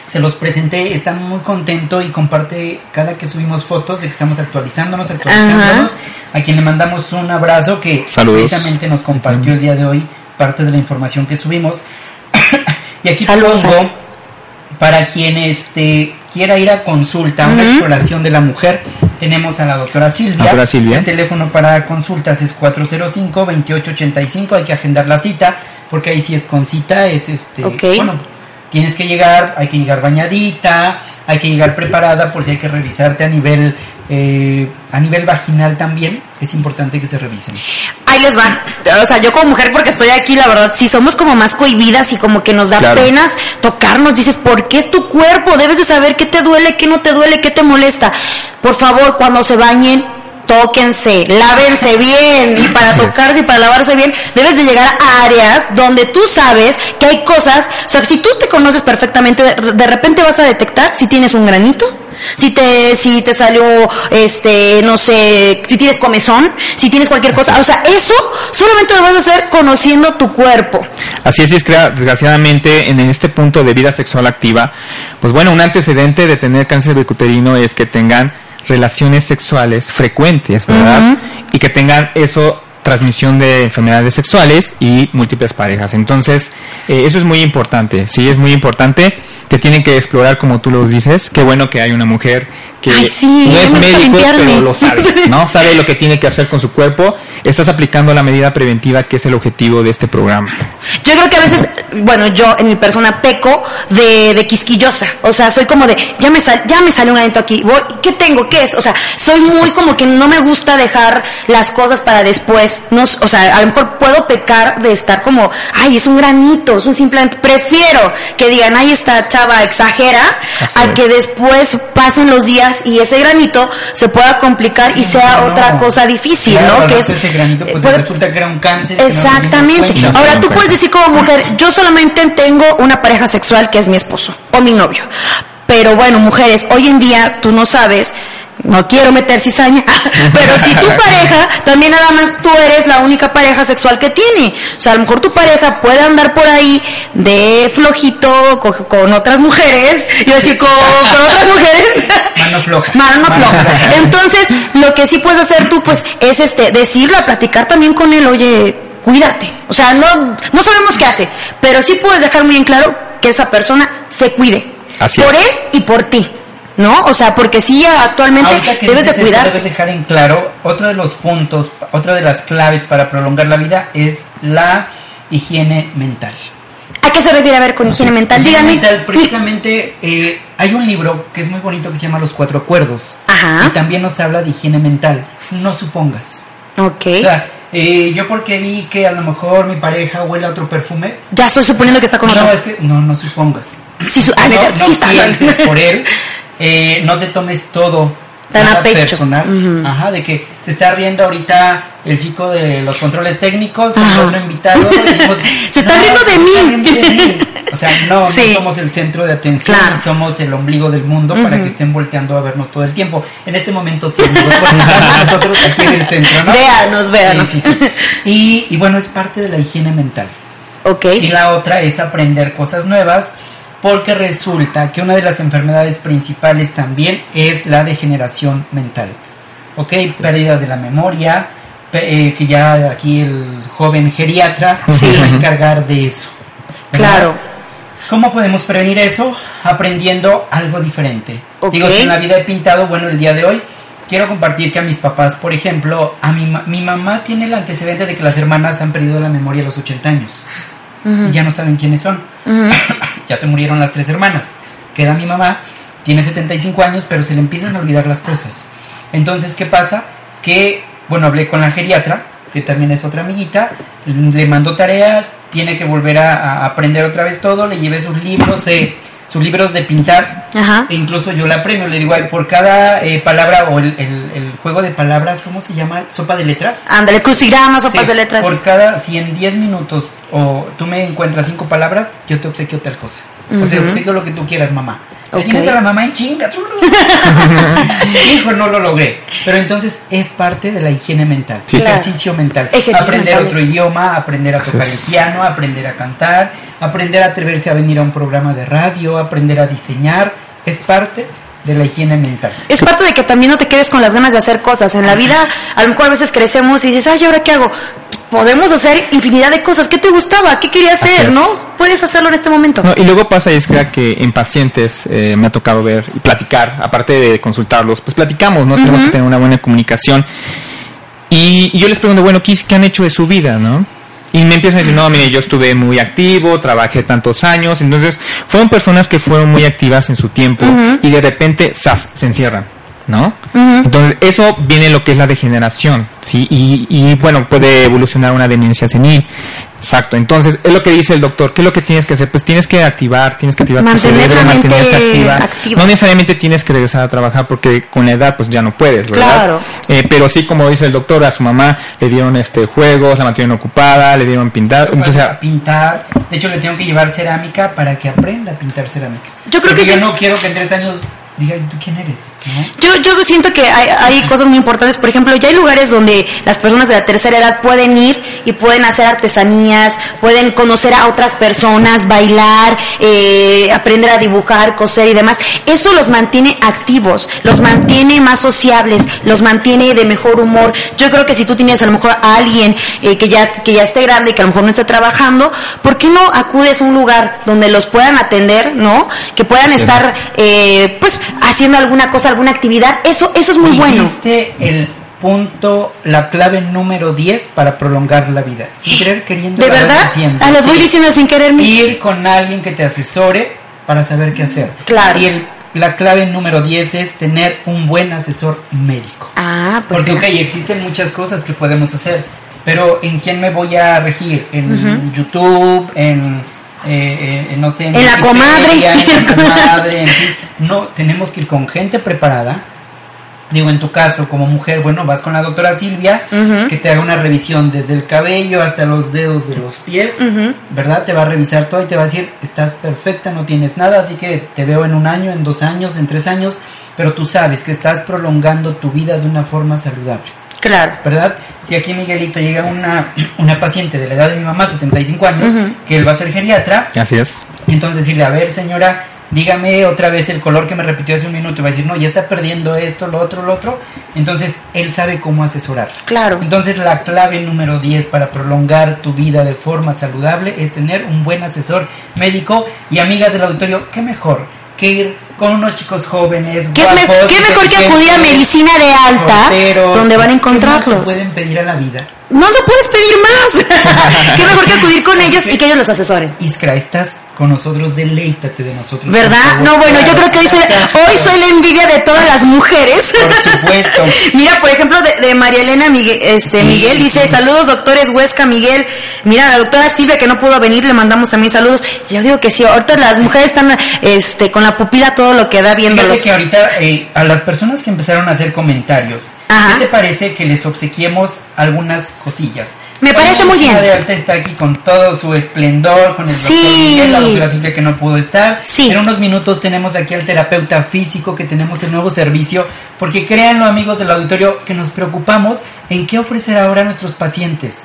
Se los presenté, está muy contento y comparte cada que subimos fotos de que estamos actualizándonos, actualizándonos. A quien le mandamos un abrazo que Saludos. precisamente nos compartió el día de hoy parte de la información que subimos. y aquí Saludos, pongo. Para quien este quiera ir a consulta, una exploración de la mujer, tenemos a la doctora Silvia. Doctora Silvia. El teléfono para consultas es 405-2885, hay que agendar la cita, porque ahí sí es con cita, es este, Ok. bueno, tienes que llegar, hay que llegar bañadita, hay que llegar preparada por si hay que revisarte a nivel, eh, a nivel vaginal también, es importante que se revisen. Ahí les va. O sea, yo como mujer, porque estoy aquí, la verdad, sí somos como más cohibidas y como que nos da Claro. penas tocarnos. Dices, ¿por qué es tu cuerpo? Debes de saber qué te duele, qué no te duele, qué te molesta. Por favor, cuando se bañen, tóquense, lávense bien. Y para tocarse y para lavarse bien, debes de llegar a áreas donde tú sabes que hay cosas. O sea, si tú te conoces perfectamente, de, repente vas a detectar si tienes un granito. Si te, si te salió, este, no sé, si tienes comezón, si tienes cualquier cosa. O sea, eso solamente lo vas a hacer conociendo tu cuerpo. Así es, es desgraciadamente en este punto de vida sexual activa, pues bueno, un antecedente de tener cáncer cervicuterino es que tengan relaciones sexuales frecuentes, ¿verdad? Y que tengan eso transmisión de enfermedades sexuales y múltiples parejas. Entonces, eh, eso es muy importante, sí, es muy importante que tienen que explorar como tú lo dices. Qué bueno que hay una mujer que Ay, sí, no es médico, limpiarme. pero lo sabe, ¿no? Sabe lo que tiene que hacer con su cuerpo. Estás aplicando la medida preventiva que es el objetivo de este programa. Yo creo que a veces, bueno, yo en mi persona peco de, de quisquillosa. O sea, soy como de, ya me, sal, ya me sale un adentro aquí. Voy, ¿Qué tengo? ¿Qué es? O sea, soy muy como que no me gusta dejar las cosas para después. No, s- o sea, a lo mejor puedo pecar de estar como, ay, es un granito, es un simple. Prefiero que digan, ay, esta chava exagera, Así a es. que después pasen los días y ese granito se pueda complicar y sea No. otra cosa difícil, Claro, ¿no? Que rato ese granito, pues puede- resulta que era un cáncer. no Exactamente. cuenta. Ahora tú puedes decir como mujer, yo solamente tengo una pareja sexual que es mi esposo o mi novio. Pero bueno, mujeres, hoy en día tú no sabes, no quiero meter cizaña, pero si tu pareja, también nada más tú eres la única pareja sexual que tiene. O sea, a lo mejor tu pareja puede andar por ahí de flojito con, con otras mujeres, a decir con, con otras mujeres. Mano floja. Mano floja. Entonces, lo que sí puedes hacer tú, pues, es este, decirlo, a platicar también con él, oye, cuídate. O sea, no, no sabemos qué hace, pero sí puedes dejar muy en claro que esa persona se cuide. Así por es. él y por ti. ¿No? O sea, porque sí actualmente debes de cuidar. debes dejar en claro, otro de los puntos, otra de las claves para prolongar la vida es la higiene mental. ¿A qué se refiere a ver con higiene mental? Higiene Díganme. mental, precisamente eh, hay un libro que es muy bonito que se llama Los Cuatro Acuerdos. Ajá. Y también nos habla de higiene mental. No supongas. Ok. O sea, eh, yo porque vi que a lo mejor mi pareja huele a otro perfume. Ya estoy suponiendo que está con No, otro. es que no, no supongas. Sí, su- ah, no, no sí está. por él, eh, no te tomes todo Tan a pecho. personal, ajá, de que se está riendo ahorita el chico de los controles técnicos, el otro invitado, dijimos, Se están "No, riendo de mí". de. O sea, no, Sí. no somos el centro de atención, Claro. somos el ombligo del mundo para que estén volteando a vernos todo el tiempo. En este momento sí, nosotros aquí en el centro, ¿no? Véanos, véanos. Sí, sí. Y, y bueno, es parte de la higiene mental. Ok. Y la otra es aprender cosas nuevas, porque resulta que una de las enfermedades principales también es la degeneración mental. ¿Ok? Pérdida de la memoria, eh, que ya aquí el joven geriatra se va a encargar de eso. ¿verdad? Claro. ¿Cómo podemos prevenir eso? Aprendiendo algo diferente. Ok. Digo, si en la vida he pintado, bueno, el día de hoy quiero compartir que a mis papás, por ejemplo, a mi, ma- mi mamá tiene el antecedente de que las hermanas han perdido la memoria a los 80 años. Y ya no saben quiénes son. ya se murieron las tres hermanas. Queda mi mamá, tiene 75 años, pero se le empiezan a olvidar las cosas. Entonces, ¿qué pasa? Que, bueno, hablé con la geriatra, que también es otra amiguita, le mandó tarea, tiene que volver a, aprender otra vez todo, le llevé sus libros, eh, sus libros de pintar, Ajá. e incluso yo la premio, le digo, "Ay, por cada eh, palabra o el, el- el juego de palabras, ¿cómo se llama? ¿Sopa de letras? Ándale, crucigramas, sopas Sí, de letras. Por cada, si en 10 minutos o tú me encuentras cinco palabras, yo te obsequio tal cosa. O te obsequio lo que tú quieras, mamá. Te Ok. tienes a la mamá en chinga. Hijo, no lo logré. Pero entonces es parte de la higiene mental, Sí. Claro. ejercicio mental. Aprender mentales. otro idioma, aprender a tocar el piano, aprender a cantar, aprender a atreverse a venir a un programa de radio, aprender a diseñar. Es parte de la higiene mental. Es parte de que también no te quedes con las ganas de hacer cosas. En la vida, a lo mejor a veces crecemos y dices, ay, ¿ahora qué hago? Podemos hacer infinidad de cosas. ¿Qué te gustaba? ¿Qué querías hacer? ¿No? Puedes hacerlo en este momento. No, y luego pasa, Iskra, que en pacientes eh, me ha tocado ver y platicar, aparte de consultarlos, pues platicamos, ¿no? Tenemos que tener una buena comunicación. Y, y yo les pregunto, bueno, ¿qué, qué han hecho de su vida, no? Y me empiezan a decir, no, mire, yo estuve muy activo, trabajé tantos años. Entonces, fueron personas que fueron muy activas en su tiempo y de repente, ¡zas!, se encierran, ¿no? Entonces, eso viene lo que es la degeneración, ¿sí? Y, y bueno, puede evolucionar una demencia senil. Exacto. Entonces, es lo que dice el doctor. ¿Qué es lo que tienes que hacer? Pues tienes que activar, tienes que activar tu Mantener cerebro, la mente mantenerte activa. activa. No necesariamente tienes que regresar a trabajar porque con la edad pues ya no puedes, ¿verdad? Claro. Eh, pero sí, como dice el doctor, a su mamá le dieron este juegos, la mantuvieron ocupada, le dieron pintar. Entonces, a pintar. De hecho, le tengo que llevar cerámica para que aprenda a pintar cerámica. Yo creo Porque que yo sí. no quiero que en tres años diga, ¿tú quién eres? Yo, yo siento que hay, hay, cosas muy importantes. Por ejemplo, ya hay lugares donde las personas de la tercera edad pueden ir y pueden hacer artesanías, pueden conocer a otras personas, bailar, eh, aprender a dibujar, coser y demás. Eso los mantiene activos, los mantiene más sociables, los mantiene de mejor humor. Yo creo que si tú tienes a lo mejor a alguien eh, que, ya, que ya esté grande y que a lo mejor no esté trabajando, ¿por qué no acudes a un lugar donde los puedan atender, ¿no? Que puedan estar, eh, pues, haciendo alguna cosa, alguna actividad, eso, eso es muy bueno. el punto, la clave número 10 para prolongar la vida. Sin querer, queriendo. ¿De verdad? Ah, las voy diciendo sin querer. Ir con alguien que te asesore para saber qué hacer. Claro. Y el, la clave número 10 es tener un buen asesor médico. Ah, pues. Porque, ok, existen muchas cosas que podemos hacer, pero ¿en quién me voy a regir? ¿En YouTube? ¿En eh, eh, no sé, en, la comadre, en la comadre, No, tenemos que ir con gente preparada. Digo, en tu caso, como mujer, bueno, vas con la doctora Silvia, que te haga una revisión desde el cabello hasta los dedos de los pies, ¿verdad? Te va a revisar todo y te va a decir, estás perfecta, no tienes nada, así que te veo en un año, en dos años, en tres años, pero tú sabes que estás prolongando tu vida de una forma saludable. Claro. ¿Verdad? Si aquí Miguelito llega una, una paciente de la edad de mi mamá, 75 años, que él va a ser geriatra. Así es. Entonces decirle, a ver señora, dígame otra vez el color que me repitió hace un minuto. Y va a decir, no, ya está perdiendo esto, lo otro, lo otro. Entonces él sabe cómo asesorar. Claro. Entonces la clave número 10 para prolongar tu vida de forma saludable es tener un buen asesor médico. Y amigas del auditorio, ¿qué mejor? que ir con unos chicos jóvenes. ¿Qué, ¿qué mejor que acudir a medicina de alta, donde van a encontrarlos? ¿Qué pueden pedir a la vida? No, no puedes pedir más. Qué mejor que acudir con ellos y que ellos los asesoren. Iskra, estás con nosotros, deleítate de nosotros. ¿Verdad? No, bueno, yo creo que hoy soy, hoy soy la envidia de todas las mujeres. Por supuesto. Mira, por ejemplo, de, María Elena Miguel, este, Miguel dice, saludos doctores Huesca, Miguel. Mira, la doctora Silvia que no pudo venir, le mandamos también saludos. Yo digo que sí, ahorita las mujeres están este, con la pupila todo lo que da viéndolos. que ahorita eh, a las personas que empezaron a hacer comentarios, ¿qué te parece que les obsequiemos algunas cosillas? Me parece muy bien. de Alta está aquí con todo su esplendor, con el doctor Miguel, la doctora Silvia que no pudo estar. Sí. En unos minutos tenemos aquí al terapeuta físico, que tenemos el nuevo servicio, porque créanlo amigos del auditorio, que nos preocupamos en qué ofrecer ahora a nuestros pacientes.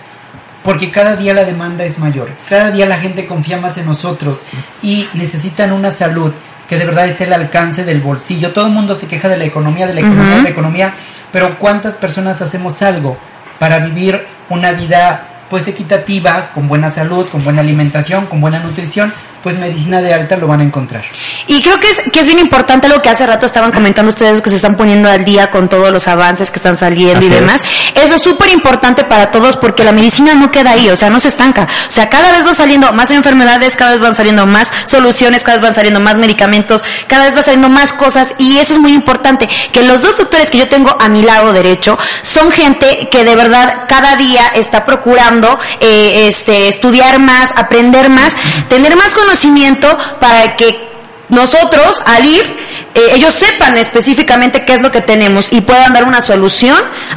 Porque cada día la demanda es mayor, cada día la gente confía más en nosotros y necesitan una salud que de verdad esté al alcance del bolsillo. Todo el mundo se queja de la economía, de la economía, de la economía, pero ¿cuántas personas hacemos algo para vivir una vida pues equitativa, con buena salud, con buena alimentación, con buena nutrición, pues medicina de alta lo van a encontrar. Y creo que es, que es bien importante lo que hace rato estaban comentando ustedes que se están poniendo al día con todos los avances que están saliendo y demás. Eso es súper importante para todos porque la medicina no queda ahí, o sea, no se estanca. O sea, cada vez van saliendo más enfermedades, cada vez van saliendo más soluciones, cada vez van saliendo más medicamentos, cada vez van saliendo más cosas y eso es muy importante. Que los dos doctores que yo tengo a mi lado derecho son gente que de verdad cada día está procurando eh, este, estudiar más, aprender más, tener más conocimiento conocimiento para que nosotros al ir eh, ellos sepan específicamente qué es lo que tenemos y puedan dar una solución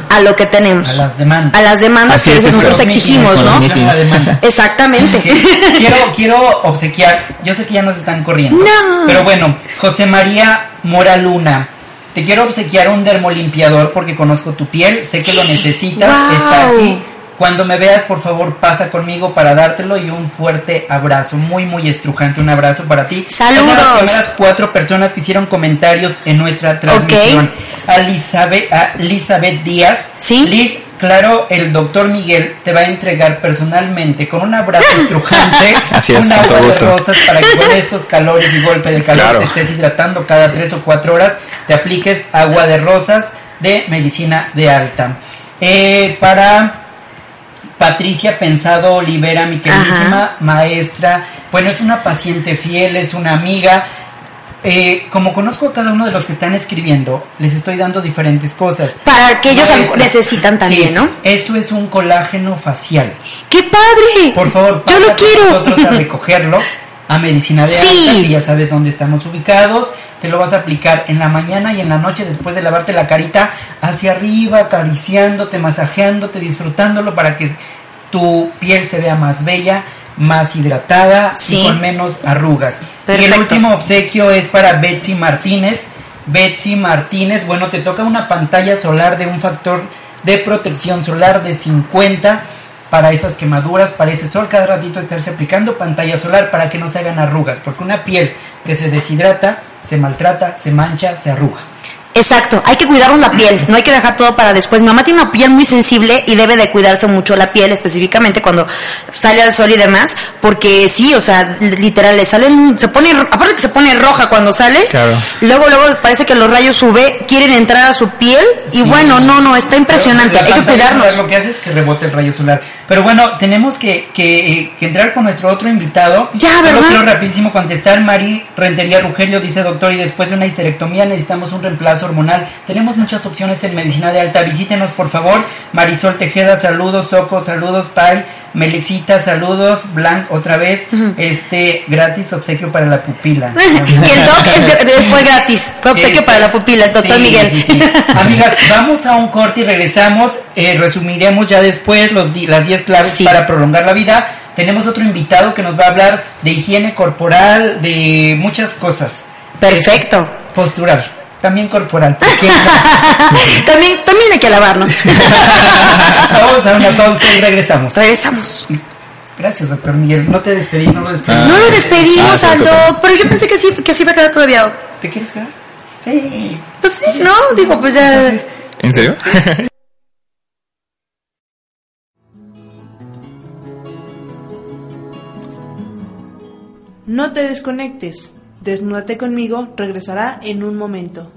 a lo que tenemos. A las demandas. A las demandas que nosotros exigimos, ¿no? Exactamente. quiero, quiero obsequiar, yo sé que ya nos están corriendo. Pero bueno, José María Mora Luna. Te quiero obsequiar un dermolimpiador porque conozco tu piel, sé que lo necesitas, está aquí cuando me veas, por favor, pasa conmigo para dártelo y un fuerte abrazo, muy, muy estrujante, un abrazo para ti. Saludos. las primeras cuatro personas que hicieron comentarios en nuestra transmisión. A, Elizabeth, a Elizabeth Díaz. Sí. Liz, claro, el doctor Miguel te va a entregar personalmente con un abrazo estrujante. Así es, un agua de rosas para que con estos calores y golpe de calor te estés hidratando cada tres o cuatro horas. Te apliques agua de rosas de medicina de alta. Eh, para Patricia Pensado Olivera, mi queridísima maestra. Bueno, es una paciente fiel, es una amiga. Eh, como conozco a cada uno de los que están escribiendo, les estoy dando diferentes cosas. Para que ellos necesitan también, ¿no? Esto es un colágeno facial. ¡Qué padre! Por favor, yo lo quiero. Nosotros a recogerlo a medicina de sí. alta, ya sabes dónde estamos ubicados. Te lo vas a aplicar en la mañana y en la noche después de lavarte la carita hacia arriba, acariciándote, masajeándote, disfrutándolo para que tu piel se vea más bella, más hidratada y con menos arrugas. Y el último obsequio es para Betsy Martínez. Betsy Martínez, bueno, te toca una pantalla solar de un factor de protección solar de 50 para esas quemaduras, para ese sol, cada ratito estarse aplicando pantalla solar para que no se hagan arrugas, porque una piel que se deshidrata, se maltrata, se mancha, se arruga. Exacto, hay que cuidarnos la piel, no hay que dejar todo para después. Mi mamá tiene una piel muy sensible y debe de cuidarse mucho la piel, específicamente cuando sale al sol y demás, porque sí, o sea, literal, le salen, se pone, aparte que se pone roja cuando sale, Claro. luego, luego parece que los rayos UV quieren entrar a su piel y Sí. bueno, no, no, está impresionante, hay que cuidarnos. Lo que hace es que rebote el rayo solar. Pero bueno, tenemos que, que, que entrar con nuestro otro invitado. Ya, Solo ¿verdad? quiero rapidísimo contestar. Mari Rentería Rugelio dice, doctor, y después de una histerectomía necesitamos un reemplazo hormonal. Tenemos muchas opciones en medicina de alta. Visítenos, por favor. Marisol Tejeda, saludos. Soco, saludos. Pai, Melixita, saludos. Blanc, otra vez. Este, gratis obsequio para la pupila. y el doc es fue gratis, fue obsequio Este, para la pupila, el doctor sí, Miguel. sí, sí. Amigas, vamos a un corte y regresamos. Eh, resumiremos ya después los las 10 claves para prolongar la vida. Tenemos otro invitado que nos va a hablar de higiene corporal, de muchas cosas. Perfecto. Postural, también corporal. porque- también, también hay que lavarnos. vamos a una pausa y regresamos. Regresamos. Gracias, doctor Miguel. No te despedí, no lo despedí. Ah. No lo despedimos Ah, al cierto, doc, pero yo pensé que sí, que sí iba a quedar todavía. ¿Te quieres quedar? Sí. Pues sí, no, digo, pues ya. Entonces, ¿En serio? No te desconectes. Desnúdate conmigo regresará en un momento.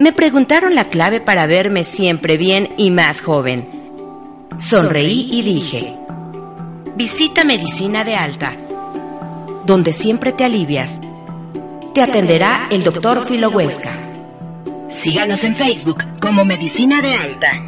Me preguntaron la clave para verme siempre bien y más joven. Sonreí y dije, visita Medicina de Alta, donde siempre te alivias. Te atenderá el doctor Filo Huesca. Síganos en Facebook como Medicina de Alta.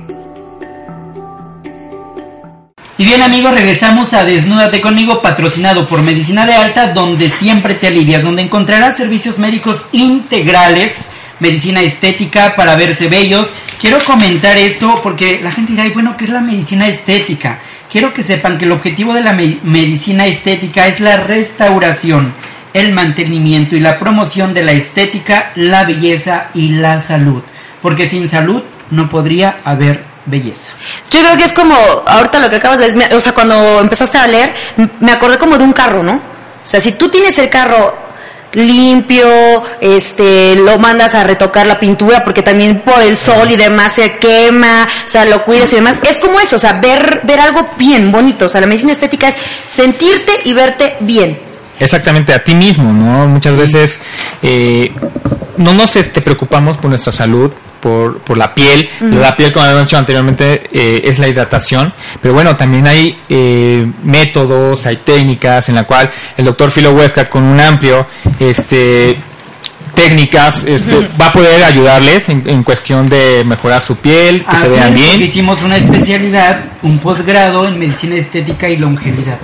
Y bien amigos, regresamos a Desnúdate conmigo, patrocinado por Medicina de Alta, donde siempre te alivias, donde encontrarás servicios médicos integrales, medicina estética para verse bellos. Quiero comentar esto porque la gente dirá, "Ay, bueno, ¿qué es la medicina estética? Quiero que sepan que el objetivo de la me- medicina estética es la restauración, el mantenimiento y la promoción de la estética, la belleza y la salud. Porque sin salud no podría haber belleza. Yo creo que es como, ahorita lo que acabas de decir, o sea, cuando empezaste a leer, me acordé como de un carro, ¿no? O sea, si tú tienes el carro limpio, este, lo mandas a retocar la pintura porque también por el sol y demás se quema, o sea, lo cuidas y demás. Es como eso, o sea, ver, ver algo bien, bonito. O sea, la medicina estética es sentirte y verte bien. Exactamente, a ti mismo, ¿no? Muchas veces eh, no nos este, preocupamos por nuestra salud, por, por la piel. La piel, como habíamos dicho anteriormente, eh, es la hidratación. Pero bueno, también hay eh, métodos, hay técnicas en la cual el doctor Filo Huesca, con un amplio este, técnicas, este, va a poder ayudarles en, en cuestión de mejorar su piel, que se vean es, bien. Hicimos una especialidad, un posgrado en medicina estética y longevidad,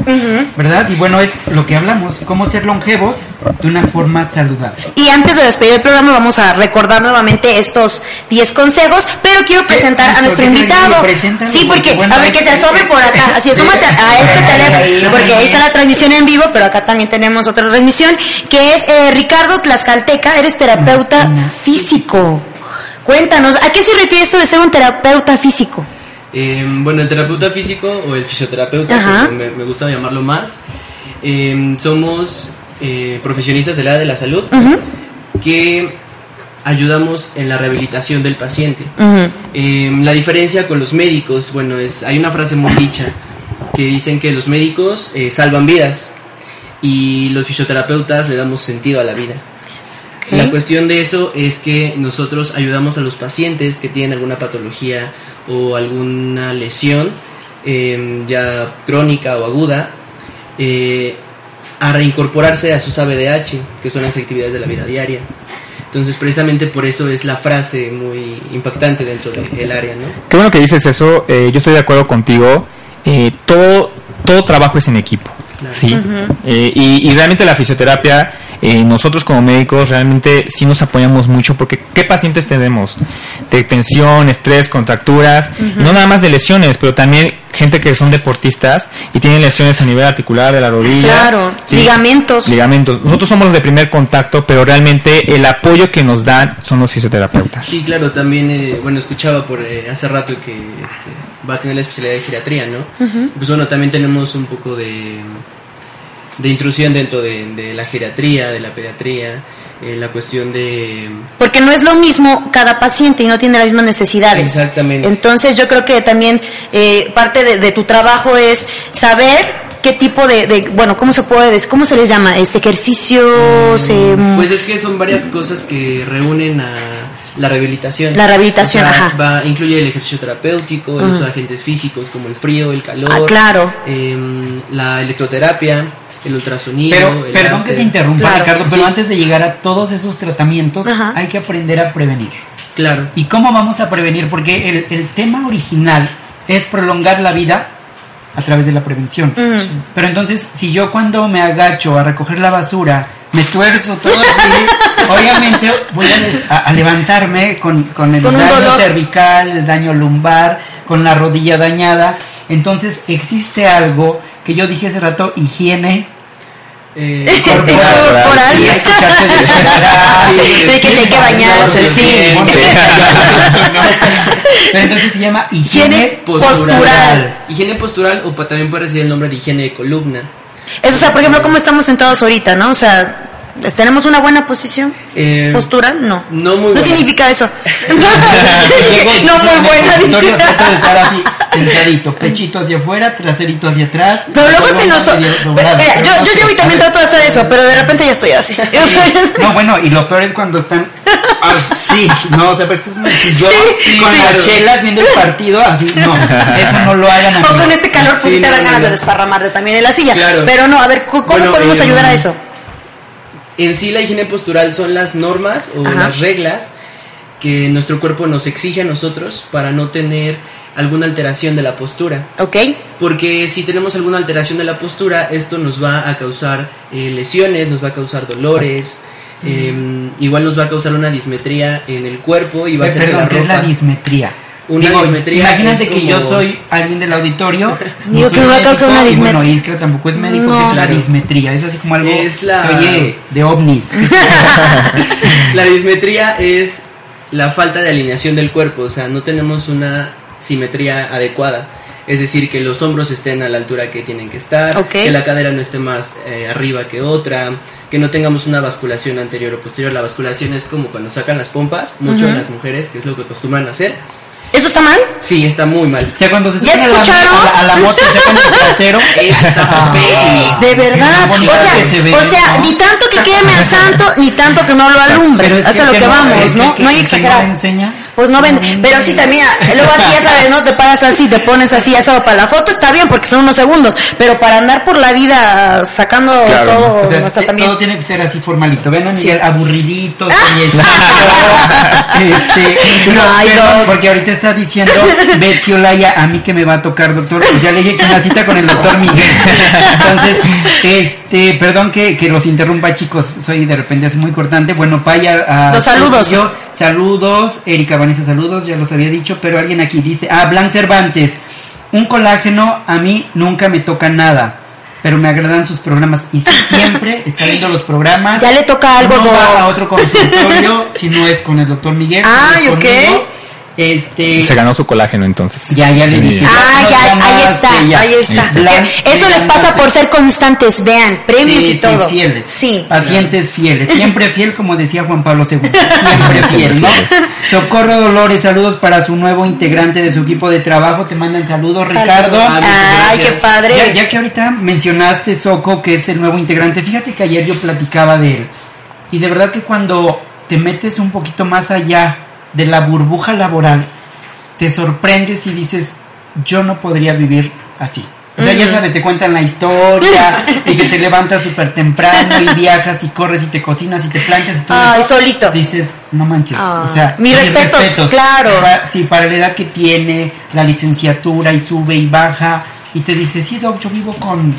¿verdad? Y bueno, es lo que hablamos, cómo ser longevos de una forma saludable. Y antes de despedir el programa vamos a recordar nuevamente estos 10 consejos, pero quiero presentar a nuestro invitado. Sí, porque, porque, bueno, a ver, que se asome por acá. Así, asómate a este teléfono, porque ahí está la transmisión en vivo, pero acá también tenemos otra transmisión, que es eh, Ricardo Tlaxcalteca, eres terapeuta físico. Cuéntanos, ¿a qué se refiere esto de ser un terapeuta físico? Eh, bueno, el terapeuta físico o el fisioterapeuta, me, me gusta llamarlo más, eh, somos eh, profesionistas del área de la salud que ayudamos en la rehabilitación del paciente. Eh, la diferencia con los médicos, bueno, es hay una frase muy dicha que dicen que los médicos eh, salvan vidas y los fisioterapeutas le damos sentido a la vida. La cuestión de eso es que nosotros ayudamos a los pacientes que tienen alguna patología o alguna lesión, eh, ya crónica o aguda, eh, a reincorporarse a sus ABDH, que son las actividades de la vida diaria. Entonces, precisamente por eso es la frase muy impactante dentro del área, ¿no? Qué bueno que dices eso, eh, yo estoy de acuerdo contigo. Eh, todo, todo trabajo es en equipo. Claro. Sí. Eh, y, y realmente la fisioterapia eh, nosotros como médicos realmente sí nos apoyamos mucho porque ¿qué pacientes tenemos? De tensión, estrés, contracturas, no nada más de lesiones, pero también gente que son deportistas y tienen lesiones a nivel articular de la rodilla. Claro, ligamentos. Ligamentos. Nosotros somos los de primer contacto, pero realmente el apoyo que nos dan son los fisioterapeutas. Sí, claro, también, eh, bueno, escuchaba por eh, hace rato que este, va a tener la especialidad de geriatría, ¿no? Pues bueno, también tenemos un poco de, de intrusión dentro de, de la geriatría, de la pediatría, eh, la cuestión de... Porque no es lo mismo cada paciente y no tiene las mismas necesidades. Exactamente. Entonces yo creo que también eh, parte de, de tu trabajo es saber qué tipo de, de, bueno cómo se puede cómo se les llama este ejercicios eh, Pues es que son varias cosas que reúnen a la rehabilitación. La rehabilitación, O sea, ajá. va- incluye el ejercicio terapéutico, el uso de agentes físicos como el frío, el calor, Ah, claro. em, la electroterapia, el ultrasonido, Pero, el perdón láser. que te interrumpa, Claro, Ricardo, pero sí. antes de llegar a todos esos tratamientos, Ajá. hay que aprender a prevenir. Claro. ¿Y cómo vamos a prevenir? Porque el, el tema original es prolongar la vida a través de la prevención. Pero entonces, si yo cuando me agacho a recoger la basura, me tuerzo todo así, obviamente voy a, des- a- a levantarme con, con el Con daño dolor. cervical, el daño lumbar, con la rodilla dañada. Entonces, existe algo que yo dije hace rato, higiene Eh, Corporal. Sí, escucharte de- De que hay que bañarse, sí. Pero entonces se llama higiene, Higiene postural. postural. Higiene postural o también puede recibir el nombre de higiene de columna. Eso, o sea, por ejemplo, cómo estamos sentados ahorita, ¿no? O sea, ¿tenemos una buena posición? Eh, ¿Postural? No. no muy No buena. significa eso. No muy buena, dice. estar así, sentadito, pechito hacia afuera, traserito hacia atrás. Pero luego se nos... pero yo, no yo llego y también trato de hacer eso, pero de repente ya estoy así. No, bueno, y lo peor es cuando están así, no, o sea, el sillón Sí, con sí. las chelas viendo el partido, así, no, eso no lo hagan O amigos. con este calor, pues sí te no, dan no, ganas no. de desparramarte también en la silla. Claro. Pero no, a ver, ¿cómo Bueno, podemos eh, ayudar a eso? En sí la higiene postural son las normas o Ajá. las reglas que nuestro cuerpo nos exige a nosotros para no tener alguna alteración de la postura. ¿Ok? Porque si tenemos alguna alteración de la postura, esto nos va a causar eh, lesiones, nos va a causar dolores, eh, igual nos va a causar una dismetría en el cuerpo y va a Eh, que Perdón, la ¿qué es la ropa... dismetría? Una Digo, dismetría Imagínate es que yo como- soy alguien del auditorio. no Digo que me va a causar una dismetría. Bueno, Iskra tampoco es médico, No. que es la dismetría. Es así como algo. Es la- Se oye de ovnis. La dismetría es la falta de alineación del cuerpo, o sea, no tenemos una simetría adecuada. Es decir, que los hombros estén a la altura que tienen que estar, Ok. que la cadera no esté más eh, arriba que otra, que no tengamos una basculación anterior o posterior. La basculación es como cuando sacan las pompas, mucho de las mujeres, que es lo que acostumbran a hacer. ¿Eso está mal? Sí, está muy mal. O sea, cuando se ¿Ya suben a la, escucharon? a la- a la moto sacan el trasero. Eso está. De verdad. O sea, que se ve, o sea, ¿no? ni tanto que queme al santo, ni tanto que no lo alumbre. Pero es a lo que, no, vamos, es ¿no? que- no hay que exagerar. no enseña. Pues no vende. Pero sí también, luego así ya sabes, ¿no? Te paras así, te pones así asado para la foto, está bien porque son unos segundos. Pero para andar por la vida sacando Claro. todo, O sea, no está te- tan bien. todo tiene que ser así formalito. Ven a Sí. Miguel aburridito, Ah. este, Ay, pero- doc. porque ahorita está diciendo Betsy Olaya, a mí que me va a tocar, doctor. Pues ya le dije que una cita con el doctor Miguel. Entonces, este, perdón que, que los interrumpa, chicos. Soy de repente así muy cortante. Bueno, Paya. a- Los saludos. yo, saludos. Erika Vanessa, saludos. Ya los había dicho. Pero alguien aquí dice, ah, Blanc Cervantes. Un colágeno a mí nunca me toca nada. Pero me agradan sus programas y siempre está viendo los programas. Ya le toca algo, No va a otro consultorio si no es con el doctor Miguel. es ok. conmigo. Este. Se ganó su colágeno entonces. Ya, ya le dije. Ah, ya, ahí está, ya. ahí está. Blanc, Eso les pasa por ser constantes, vean, premios Sí, y sí, todo. fieles. Sí. Pacientes fieles. Siempre fiel, como decía Juan Pablo II. Siempre fiel, ¿no? Socorro Dolores, saludos para su nuevo integrante de su equipo de trabajo. Te mandan saludos, Ricardo. Saludos. Ay, qué padre. Ya, ya que ahorita mencionaste Soco, que es el nuevo integrante, fíjate que ayer yo platicaba de él. Y de verdad que cuando te metes un poquito más allá de la burbuja laboral, te sorprendes y dices, yo no podría vivir así. O sea, ya sabes, te cuentan la historia y que te levantas súper temprano y viajas y corres y te cocinas y te planchas y todo Ay, solito. Dices, no manches. Ah, o sea, mis respetos, claro. Pa- sí, para la edad que tiene, la licenciatura y sube y baja. Y te dice, sí, doc, yo vivo con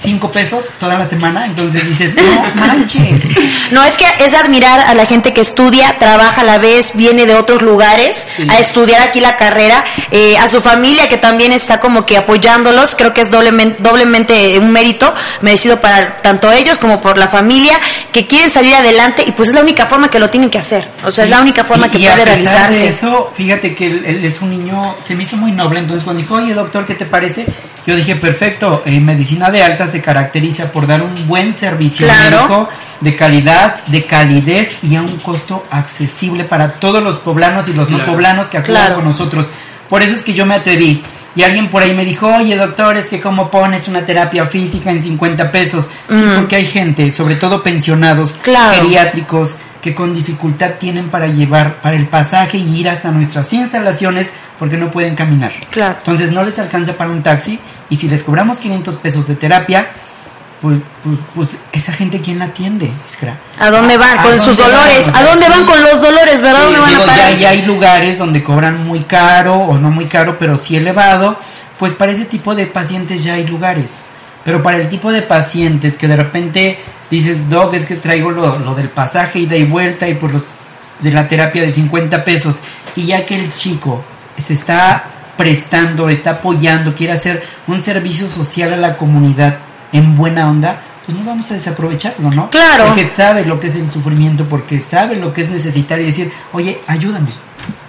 cinco pesos toda la semana, entonces dices, no manches. No, es que es admirar a la gente que estudia, trabaja a la vez, viene de otros lugares a estudiar aquí la carrera, eh, a su familia que también está como que apoyándolos, creo que es doblemente, doblemente un mérito merecido para tanto ellos como por la familia que quieren salir adelante y pues es la única forma que lo tienen que hacer, o sea, es la única forma que Y puede a pesar realizarse. De eso, fíjate que él, él es un niño, se me hizo muy noble, entonces cuando dijo, oye doctor, ¿qué te parece? Yo dije, perfecto, en medicina de alta se caracteriza por dar un buen servicio Claro. médico de calidad, de calidez y a un costo accesible para todos los poblanos y los no poblanos que Claro. con nosotros. Por eso es que yo me atreví. Y alguien por ahí me dijo, oye doctor, es que cómo pones una terapia física en 50 pesos. Sí, Mm. porque hay gente, sobre todo pensionados, Claro. geriátricos, que con dificultad tienen para llevar para el pasaje y ir hasta nuestras instalaciones porque no pueden caminar. Claro. Entonces no les alcanza para un taxi y si les cobramos 500 pesos de terapia, pues, pues, pues esa gente quién la atiende, Iskra? ¿A dónde van? ¿A Con sus dolores. ¿A dónde van con los dolores? ¿Verdad? Sí, ¿Dónde van digo, a parar? ya, ya hay lugares donde cobran muy caro o no muy caro, pero sí elevado. Pues para ese tipo de pacientes ya hay lugares. Pero para el tipo de pacientes que de repente dices, Doc, es que traigo lo, lo del pasaje ida y vuelta y por los de la terapia de 50 pesos. Y ya que el chico se está prestando, está apoyando, quiere hacer un servicio social a la comunidad en buena onda, pues no vamos a desaprovecharlo, ¿no? Claro. Porque sabe lo que es el sufrimiento, porque sabe lo que es necesitar y decir, oye, ayúdame.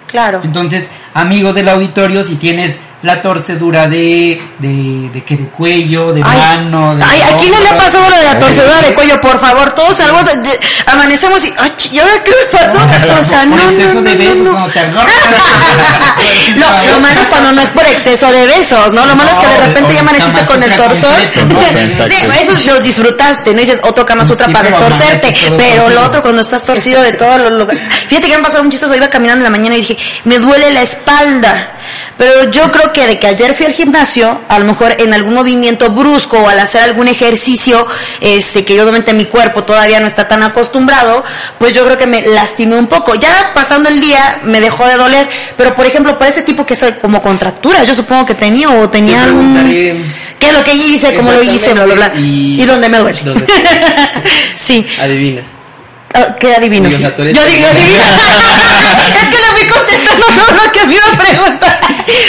Claro. Entonces, amigos del auditorio, si tienes la torcedura de, de, de que de cuello, de Ay, mano, de ay, ¿a quién no le ha pasado lo de la torcedura de cuello? Por favor, todos algo de- de- amanecemos y, ay, ¿y ahora qué me pasó? O sea, no, por no, exceso no, de no, besos, no. te agorras. Lo, lo malo es cuando no es por exceso de besos, ¿no? Lo malo es que de No, repente ya amaneciste con el ¿no? Exacto. Sí, eso los disfrutaste, no dices otro Kama Sutra Sí, para destorcerte. todo Pero lo otro cuando estás torcido de todos los lugares. Fíjate que me pasó un chistoso, iba caminando en la mañana y dije, me duele la espalda. Pero yo creo que de que ayer fui al gimnasio, a lo mejor en algún movimiento brusco o al hacer algún ejercicio, este, que obviamente mi cuerpo todavía no está tan acostumbrado, pues yo creo que me lastimé un poco. Ya pasando el día me dejó de doler, pero por ejemplo, para ese tipo que es como contractura, yo supongo que tenía o tenía Te algún... ¿Qué es lo que hice? ¿Cómo lo hice? Bla, bla, bla. Y- ¿Y dónde me duele? ¿Dónde? sí. Adivina. Ah, ¿Qué adivino? Yo digo, adivina. es que contestando todo lo que me iba a preguntar.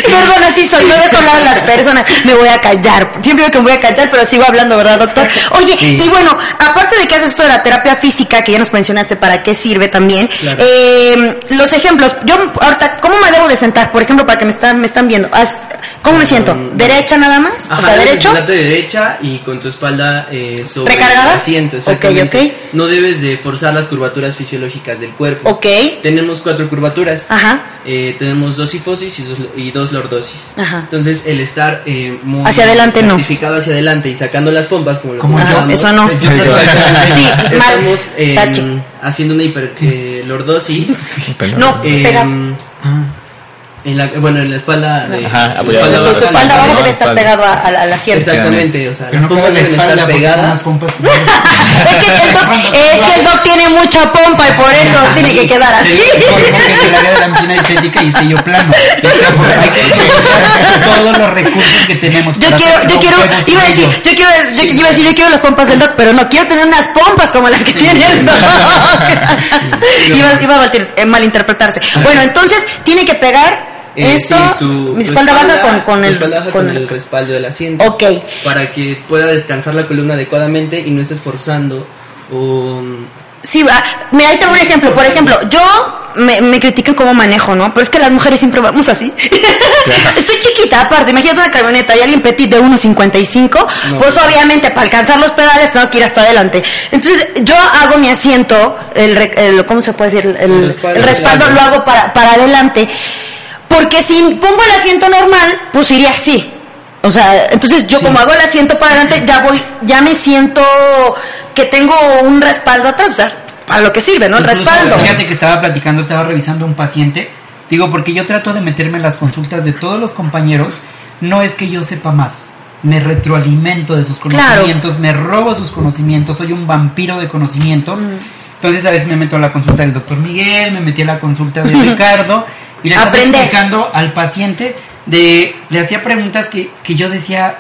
Perdón, así soy, no dejo hablar a las personas. Me voy a callar. Siempre digo que me voy a callar, pero sigo hablando, ¿verdad, doctor? Oye, y bueno, aparte de que haces esto de la terapia física, que ya nos mencionaste para qué sirve también, Claro. eh, los ejemplos. Yo, ahorita, ¿cómo me debo de sentar? Por ejemplo, para que me están, me están viendo. ¿Cómo me siento? Mm, ¿Derecha nada más? Ajá, o sea, derecho. de derecha y con tu espalda eh, sobre ¿Recargada? el asiento. Ok, Exactamente. ok. No debes de forzar las curvaturas fisiológicas del cuerpo. Ok. Tenemos cuatro curvaturas. Ajá. Eh, tenemos dos sifosis y dos, y dos lordosis. Ajá. Entonces, el estar eh, muy Hacia adelante, no. hacia adelante y sacando las pompas, como lo comentábamos, eso no. Sí, mal. Estamos eh, Tache. haciendo una hiper, eh, lordosis. No, eh, pega. En la, bueno, en la espalda. De, Ajá, la espalda Tu baja. espalda abajo debe estar pegado a- al al asiento. Exactamente, o sea, las no pompas la deben estar pegadas. Es que el doc, es que el doc tiene mucha pompa y por eso tiene que quedar así. Sí, porque de la medicina estética y esté yo plano. Todos los recursos que tenemos. Yo quiero, yo quiero, iba a decir, yo quiero, yo, yo iba a decir, yo quiero las pompas del doc, pero no, quiero tener unas pompas como las que tiene el doc. iba, iba a malinter- malinterpretarse. Bueno, entonces, tiene que pegar Eh, esto, sí, tu- mi tu espalda baja con, con el, espalda baja con con el, el respaldo del asiento. ok. Para que pueda descansar la columna adecuadamente y no estés forzando o Sí, va. Mira, ahí tengo un ejemplo. Por ejemplo, yo me, me critican cómo manejo, ¿no? Pero es que las mujeres siempre vamos así. Estoy chiquita, aparte. Imagínate una camioneta y alguien petit de 1.55. No. Pues obviamente, para alcanzar los pedales tengo que ir hasta adelante. Entonces, yo hago mi asiento, el, el- ¿cómo se puede decir? El, El respaldo. el respaldo lo hago para, para adelante. Porque si pongo el asiento normal, pues iría así. O sea, entonces yo como hago el asiento para adelante, ya voy, ya me siento que tengo un respaldo atrás. O sea, para lo que sirve, ¿no? El Incluso, respaldo. Fíjate que estaba platicando, estaba revisando un paciente. Digo, porque yo trato de meterme en las consultas de todos los compañeros. No es que yo sepa más. Me retroalimento de sus Claro. conocimientos, me robo sus conocimientos, soy un vampiro de conocimientos. Mm. Entonces a veces me meto a la consulta del doctor Miguel, me metí a la consulta de Ricardo y le estaba explicando al paciente de, le hacía preguntas que, que yo decía,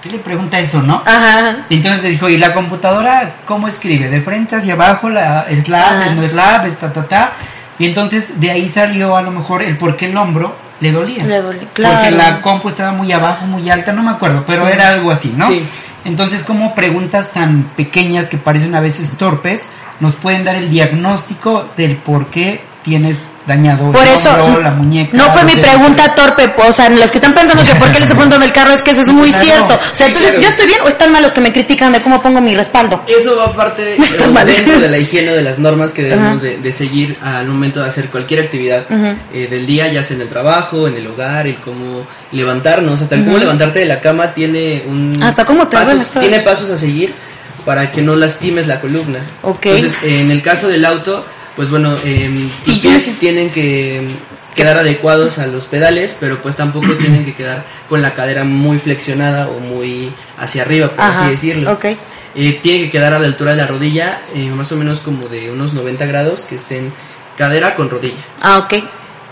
¿qué le pregunta eso, no? Ajá. Y entonces dijo, ¿y la computadora cómo escribe? ¿De frente hacia abajo? La, ¿Es lab? Ajá. ¿Es no ta, ta? Y entonces de ahí salió a lo mejor el por qué el hombro le dolía. Le dolía, Porque claro. la compu estaba muy abajo, muy alta, no me acuerdo, pero era algo así, ¿no? Sí. Entonces, como preguntas tan pequeñas que parecen a veces torpes, nos pueden dar el diagnóstico del por qué tienes dañado Por el eso, hombro, la muñeca. no fue mi dedos. pregunta torpe, o sea, los que están pensando que por qué les pregunto del carro es que eso es muy Claro. cierto. O sea, entonces, claro. ¿yo estoy bien o están mal los que me critican de cómo pongo mi respaldo? Eso va parte No estás mal. dentro de la higiene de las normas que debemos Ajá. de, de seguir al momento de hacer cualquier actividad eh, del día, ya sea en el trabajo, en el hogar, el cómo levantarnos, hasta el cómo levantarte de la cama tiene un Hasta cómo te pasos, tiene pasos a seguir para que no lastimes la columna. Ok. Entonces, eh, en el caso del auto, pues bueno, eh, Sí, yo tienen que quedar adecuados a los pedales, pero pues tampoco tienen que quedar con la cadera muy flexionada o muy hacia arriba, por Ajá. así decirlo. Ok. Eh, tiene que quedar a la altura de la rodilla, eh, más o menos como de unos 90 grados, que estén cadera con rodilla. Ah, ok.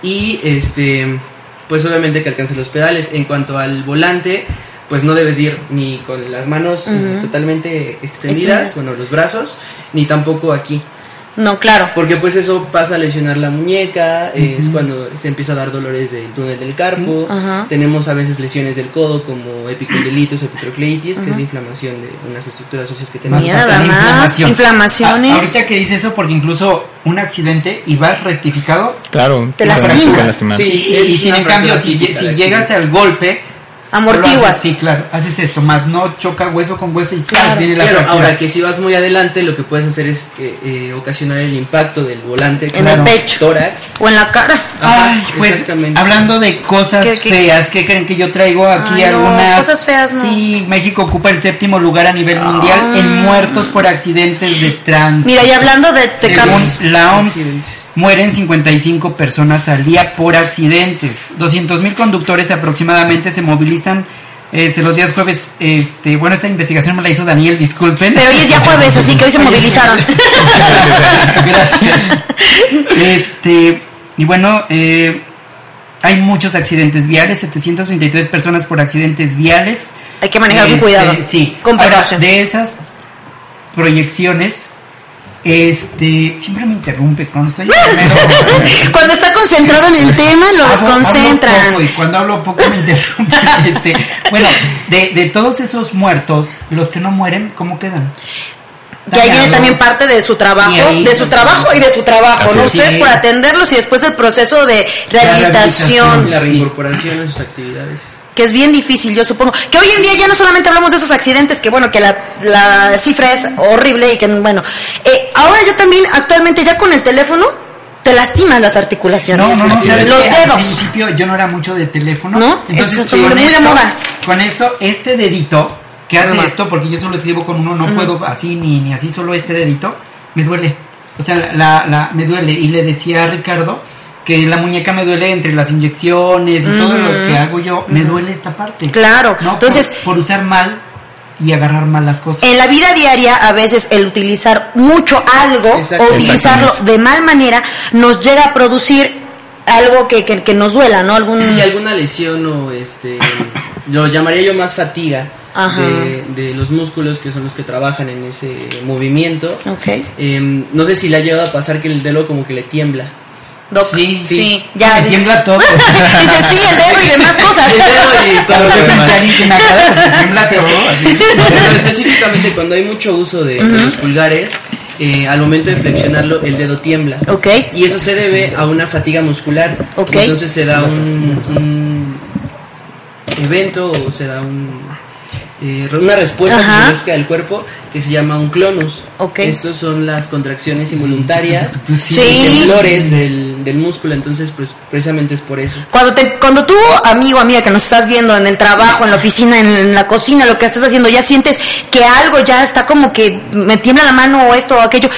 Y este, pues obviamente que alcance los pedales. En cuanto al volante, pues no debes ir ni con las manos totalmente extendidas, Extendidas. bueno, los brazos, ni tampoco aquí. No, claro. Porque pues eso pasa a lesionar la muñeca, es cuando se empieza a dar dolores del túnel del carpo, tenemos a veces lesiones del codo como epicondilitis o epitrocleitis, que es la inflamación de unas estructuras óseas que tenemos. Nada más, inflamación. inflamaciones. Ah, ahorita que dice eso, porque incluso un accidente y vas rectificado, Claro. Te lastimas. Sí, y sin en cambio, si, si de llegas al golpe, Amortiguas. Sí, claro, haces esto, más no choca hueso con hueso y. Claro. viene la Claro, ahora que si vas muy adelante, lo que puedes hacer es que, eh, ocasionar el impacto del volante En el pecho. tórax. O en la cara. Ajá, Ay, pues hablando de cosas ¿Qué- qué- feas, ¿qué creen que yo traigo aquí Ay, no, algunas? cosas feas, no. Sí, México ocupa el séptimo lugar a nivel mundial en muertos por accidentes de tránsito. Mira, y hablando de, de Según la OMS, Accidentes. Mueren 55 personas al día por accidentes. 200.000 conductores aproximadamente se movilizan este, los días jueves. Este, bueno, esta investigación me la hizo Daniel, disculpen. Pero hoy es día jueves, así que hoy se movilizaron. Gracias. Este, y bueno, eh, hay muchos accidentes viales, 733 personas por accidentes viales. Hay que manejar con Este, cuidado. Sí. Con Ahora, precaución. de esas proyecciones, este, siempre me interrumpes cuando estoy primero. Cuando está concentrado en el tema, lo desconcentran. y cuando hablo poco me interrumpen. Este, bueno, de, de todos esos muertos, los que no mueren, ¿cómo quedan? Que ahí viene también parte de su trabajo, Y ahí- de su trabajo y de su trabajo, Así ¿no? es. Ustedes por atenderlos y después el proceso de rehabilitación, La reincorporación a sus actividades. Que es bien difícil, yo supongo. Que hoy en día ya no solamente hablamos de esos accidentes, que bueno, que la, la cifra es horrible y que bueno. Eh, ahora ya también, actualmente ya con el teléfono, te lastimas las articulaciones. No, no, no, Así ¿sabes Los qué? Al dedos. principio yo no era mucho de teléfono. ¿No? Entonces, Eso está con muy de esto- moda. Con esto, este dedito que hace Ajá. esto, porque yo solo escribo con uno, no puedo así ni, ni así, solo este dedito, me duele. O sea, la, la, me duele. Y le decía a Ricardo que la muñeca me duele entre las inyecciones y todo lo que hago yo, me duele esta parte. Claro, ¿no? entonces- por, por usar mal y agarrar mal las cosas. En la vida diaria, a veces el utilizar mucho algo o utilizarlo de mal manera nos llega a producir algo que, que, que nos duela, ¿no? Algún... Sí, alguna lesión o este, lo llamaría yo más fatiga de, de los músculos que son los que trabajan en ese movimiento. Ok. Em, no sé si le ha llegado a pasar que el dedo como que le tiembla. Doc. Sí, sí. Ya me tiembla todo. Dice sí, el dedo y demás cosas. El dedo y todo lo cara, me tiembla todo. Pero específicamente cuando hay mucho uso de, de los pulgares, eh, al momento de flexionarlo el dedo tiembla. Ok. Y eso se debe a una fatiga muscular. Ok. Entonces se da un, un evento o se da un, eh, una respuesta Ajá. fisiológica del cuerpo que se llama un clonus. Ok. Estos son las contracciones involuntarias Sí. y temblores del, del músculo. Entonces, pues precisamente es por eso. Cuando, te, cuando tú, amigo, amiga, que nos estás viendo en el trabajo, en la oficina, en, en la cocina, lo que estás haciendo, ya sientes que algo ya está como que me tiembla la mano o esto o aquello,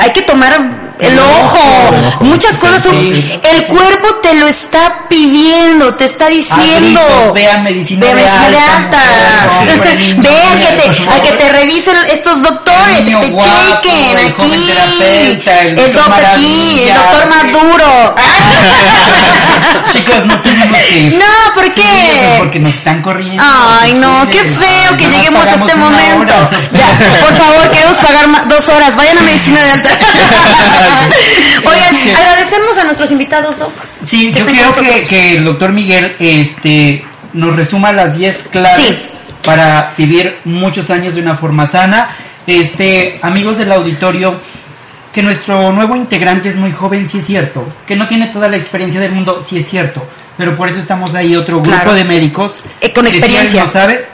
hay que tomar el ojo. Muchas cosas son... El cuerpo te lo está pidiendo, te está diciendo... gritos, vean medicina de medicina de alta, alta. mujer, hombre, niño, Ve a niña, que, te, a que te revisen estos doctores, que te guapo, chequen el aquí. el el doctor aquí, el doctor Maduro. Chicos, nos tenemos que ir. No, ¿por qué? Sí, porque nos están corriendo. Ay, no, qué feo que lleguemos a este momento. Ya, por favor, queremos pagar dos horas. Vayan a medicina de alta. Oigan, agradecemos a nuestros invitados, Doc. Sí, yo con que, el doctor Miguel este, nos resuma las 10 claves Sí. para vivir muchos años de una forma sana. Este, amigos del auditorio, que nuestro nuevo integrante es muy joven, sí es cierto. Que no tiene toda la experiencia del mundo, sí es cierto. Pero por eso estamos ahí, otro grupo Claro. de médicos. Eh, con que si él experiencia. no sabe,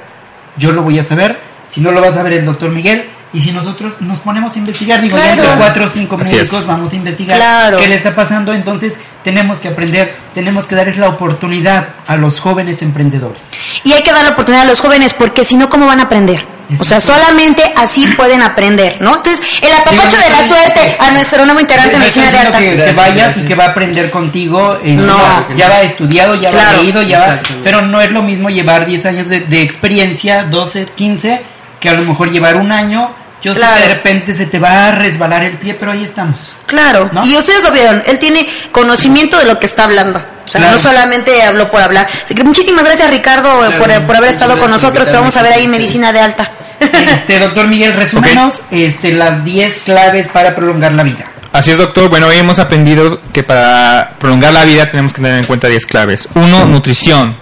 yo lo voy a saber. Si no lo va a saber el doctor Miguel. Y si nosotros nos ponemos a investigar, digo, ya Claro. entre cuatro o cinco Así es. médicos vamos a investigar Claro. qué le está pasando, entonces tenemos que aprender, tenemos que darles la oportunidad a los jóvenes emprendedores. Y hay que dar la oportunidad a los jóvenes porque si no, ¿cómo van a aprender? O sea, solamente así pueden aprender, ¿no? Entonces, el apapacho de la suerte a nuestro nuevo integrante de medicina de alta. que, que vayas y que va a aprender contigo, eh, No. ya, ya va estudiado, ya Claro. va leído, ya va, pero no es lo mismo llevar 10 años de, de experiencia, 12, 15, que a lo mejor llevar un año. Yo sé Claro. que de repente se te va a resbalar el pie, pero ahí estamos. Claro, ¿No? y ustedes lo vieron, él tiene conocimiento de lo que está hablando. O sea, Claro. no solamente habló por hablar. Así que muchísimas gracias, Ricardo, Claro, por, por haber estado con nosotros. Te vamos a ver ahí en medicina de alta. Este, doctor Miguel, resúmenos este, las 10 claves para prolongar la vida. Así es, doctor. Bueno, hoy hemos aprendido que para prolongar la vida tenemos que tener en cuenta 10 claves. 1. Nutrición.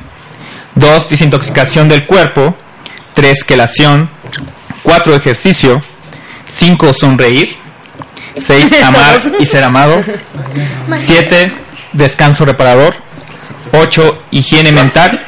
2. Desintoxicación del cuerpo. 3. Quelación. 4. Ejercicio. 5. Sonreír. 6. Amar y ser amado. 7. Descanso reparador. 8. Higiene mental.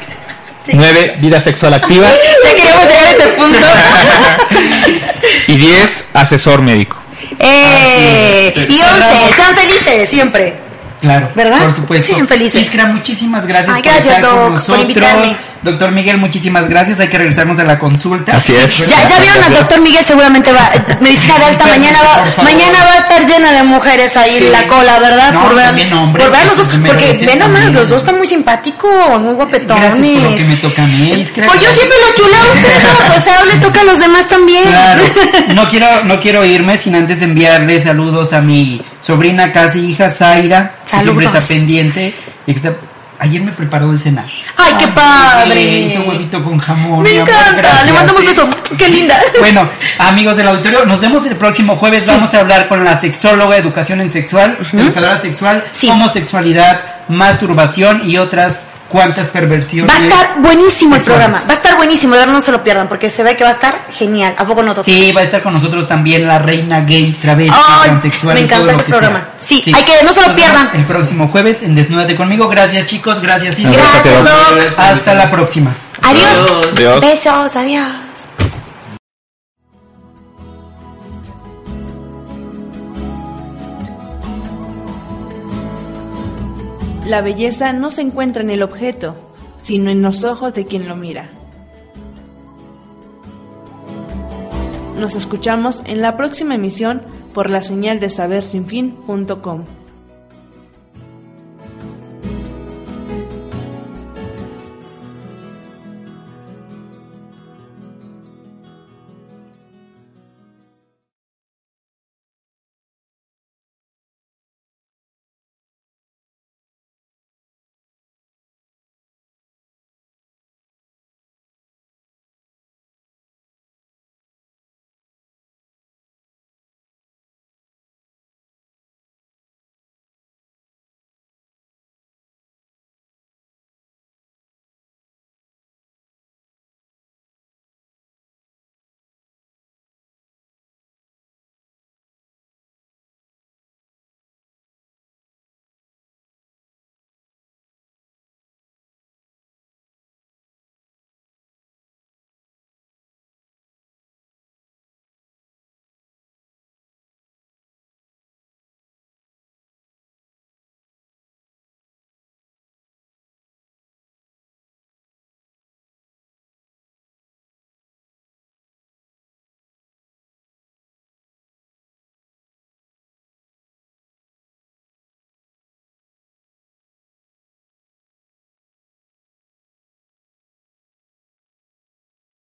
9. Vida sexual activa. Ya queríamos llegar a ese punto. Y 10. Asesor médico. Eh, y 11, sean felices siempre. Claro, ¿Verdad? Por supuesto. Sí, felices. Iskra, muchísimas gracias Ay, por gracias, estar con Doc, por nosotros. invitarme. Doctor Miguel, muchísimas gracias. Hay que regresarnos a la consulta. Así es. Ya, ya vieron al doctor Miguel, seguramente va, medicina de alta, mañana va, mañana va a estar llena de mujeres ahí en la cola, ¿verdad? No, por ver, también por ver los dos, me porque ven nomás, los dos están muy simpáticos, muy guapetones. Gracias por lo que me toca a mí, Iskra. Pues yo siempre lo chuleo a usted, o sea, le toca a los demás también. Claro. No quiero, no quiero irme sin antes enviarle saludos a mi sobrina, casi hija, Zaira. que Siempre Saludos. está pendiente. y que está- Ayer me preparó de cenar. Ay, qué padre. Hizo huevito con jamón. Me amor, encanta, gracias, le mandamos sí. beso, qué linda. Bueno, amigos del auditorio, nos vemos el próximo jueves. Vamos a hablar con la sexóloga, educación en sexual, educadora sexual, Sí. homosexualidad, masturbación y otras cuantas perversiones. Va a estar buenísimo el programa, va a estar buenísimo, de verdad no se lo pierdan, porque se ve que va a estar genial. ¿A poco no, doctor? Sí, va a estar con nosotros también la reina gay, travesti, Ay, transexual. me encanta que programa. Sí, hay que- no se lo pierdan. El próximo jueves en Desnúdate conmigo. Gracias, chicos. Gracias. Gracias, Doc. Hasta la próxima. Adiós. Adiós. Besos, adiós. La belleza no se encuentra en el objeto, sino en los ojos de quien lo mira. Nos escuchamos en la próxima emisión por la señal de sabersinfin.com.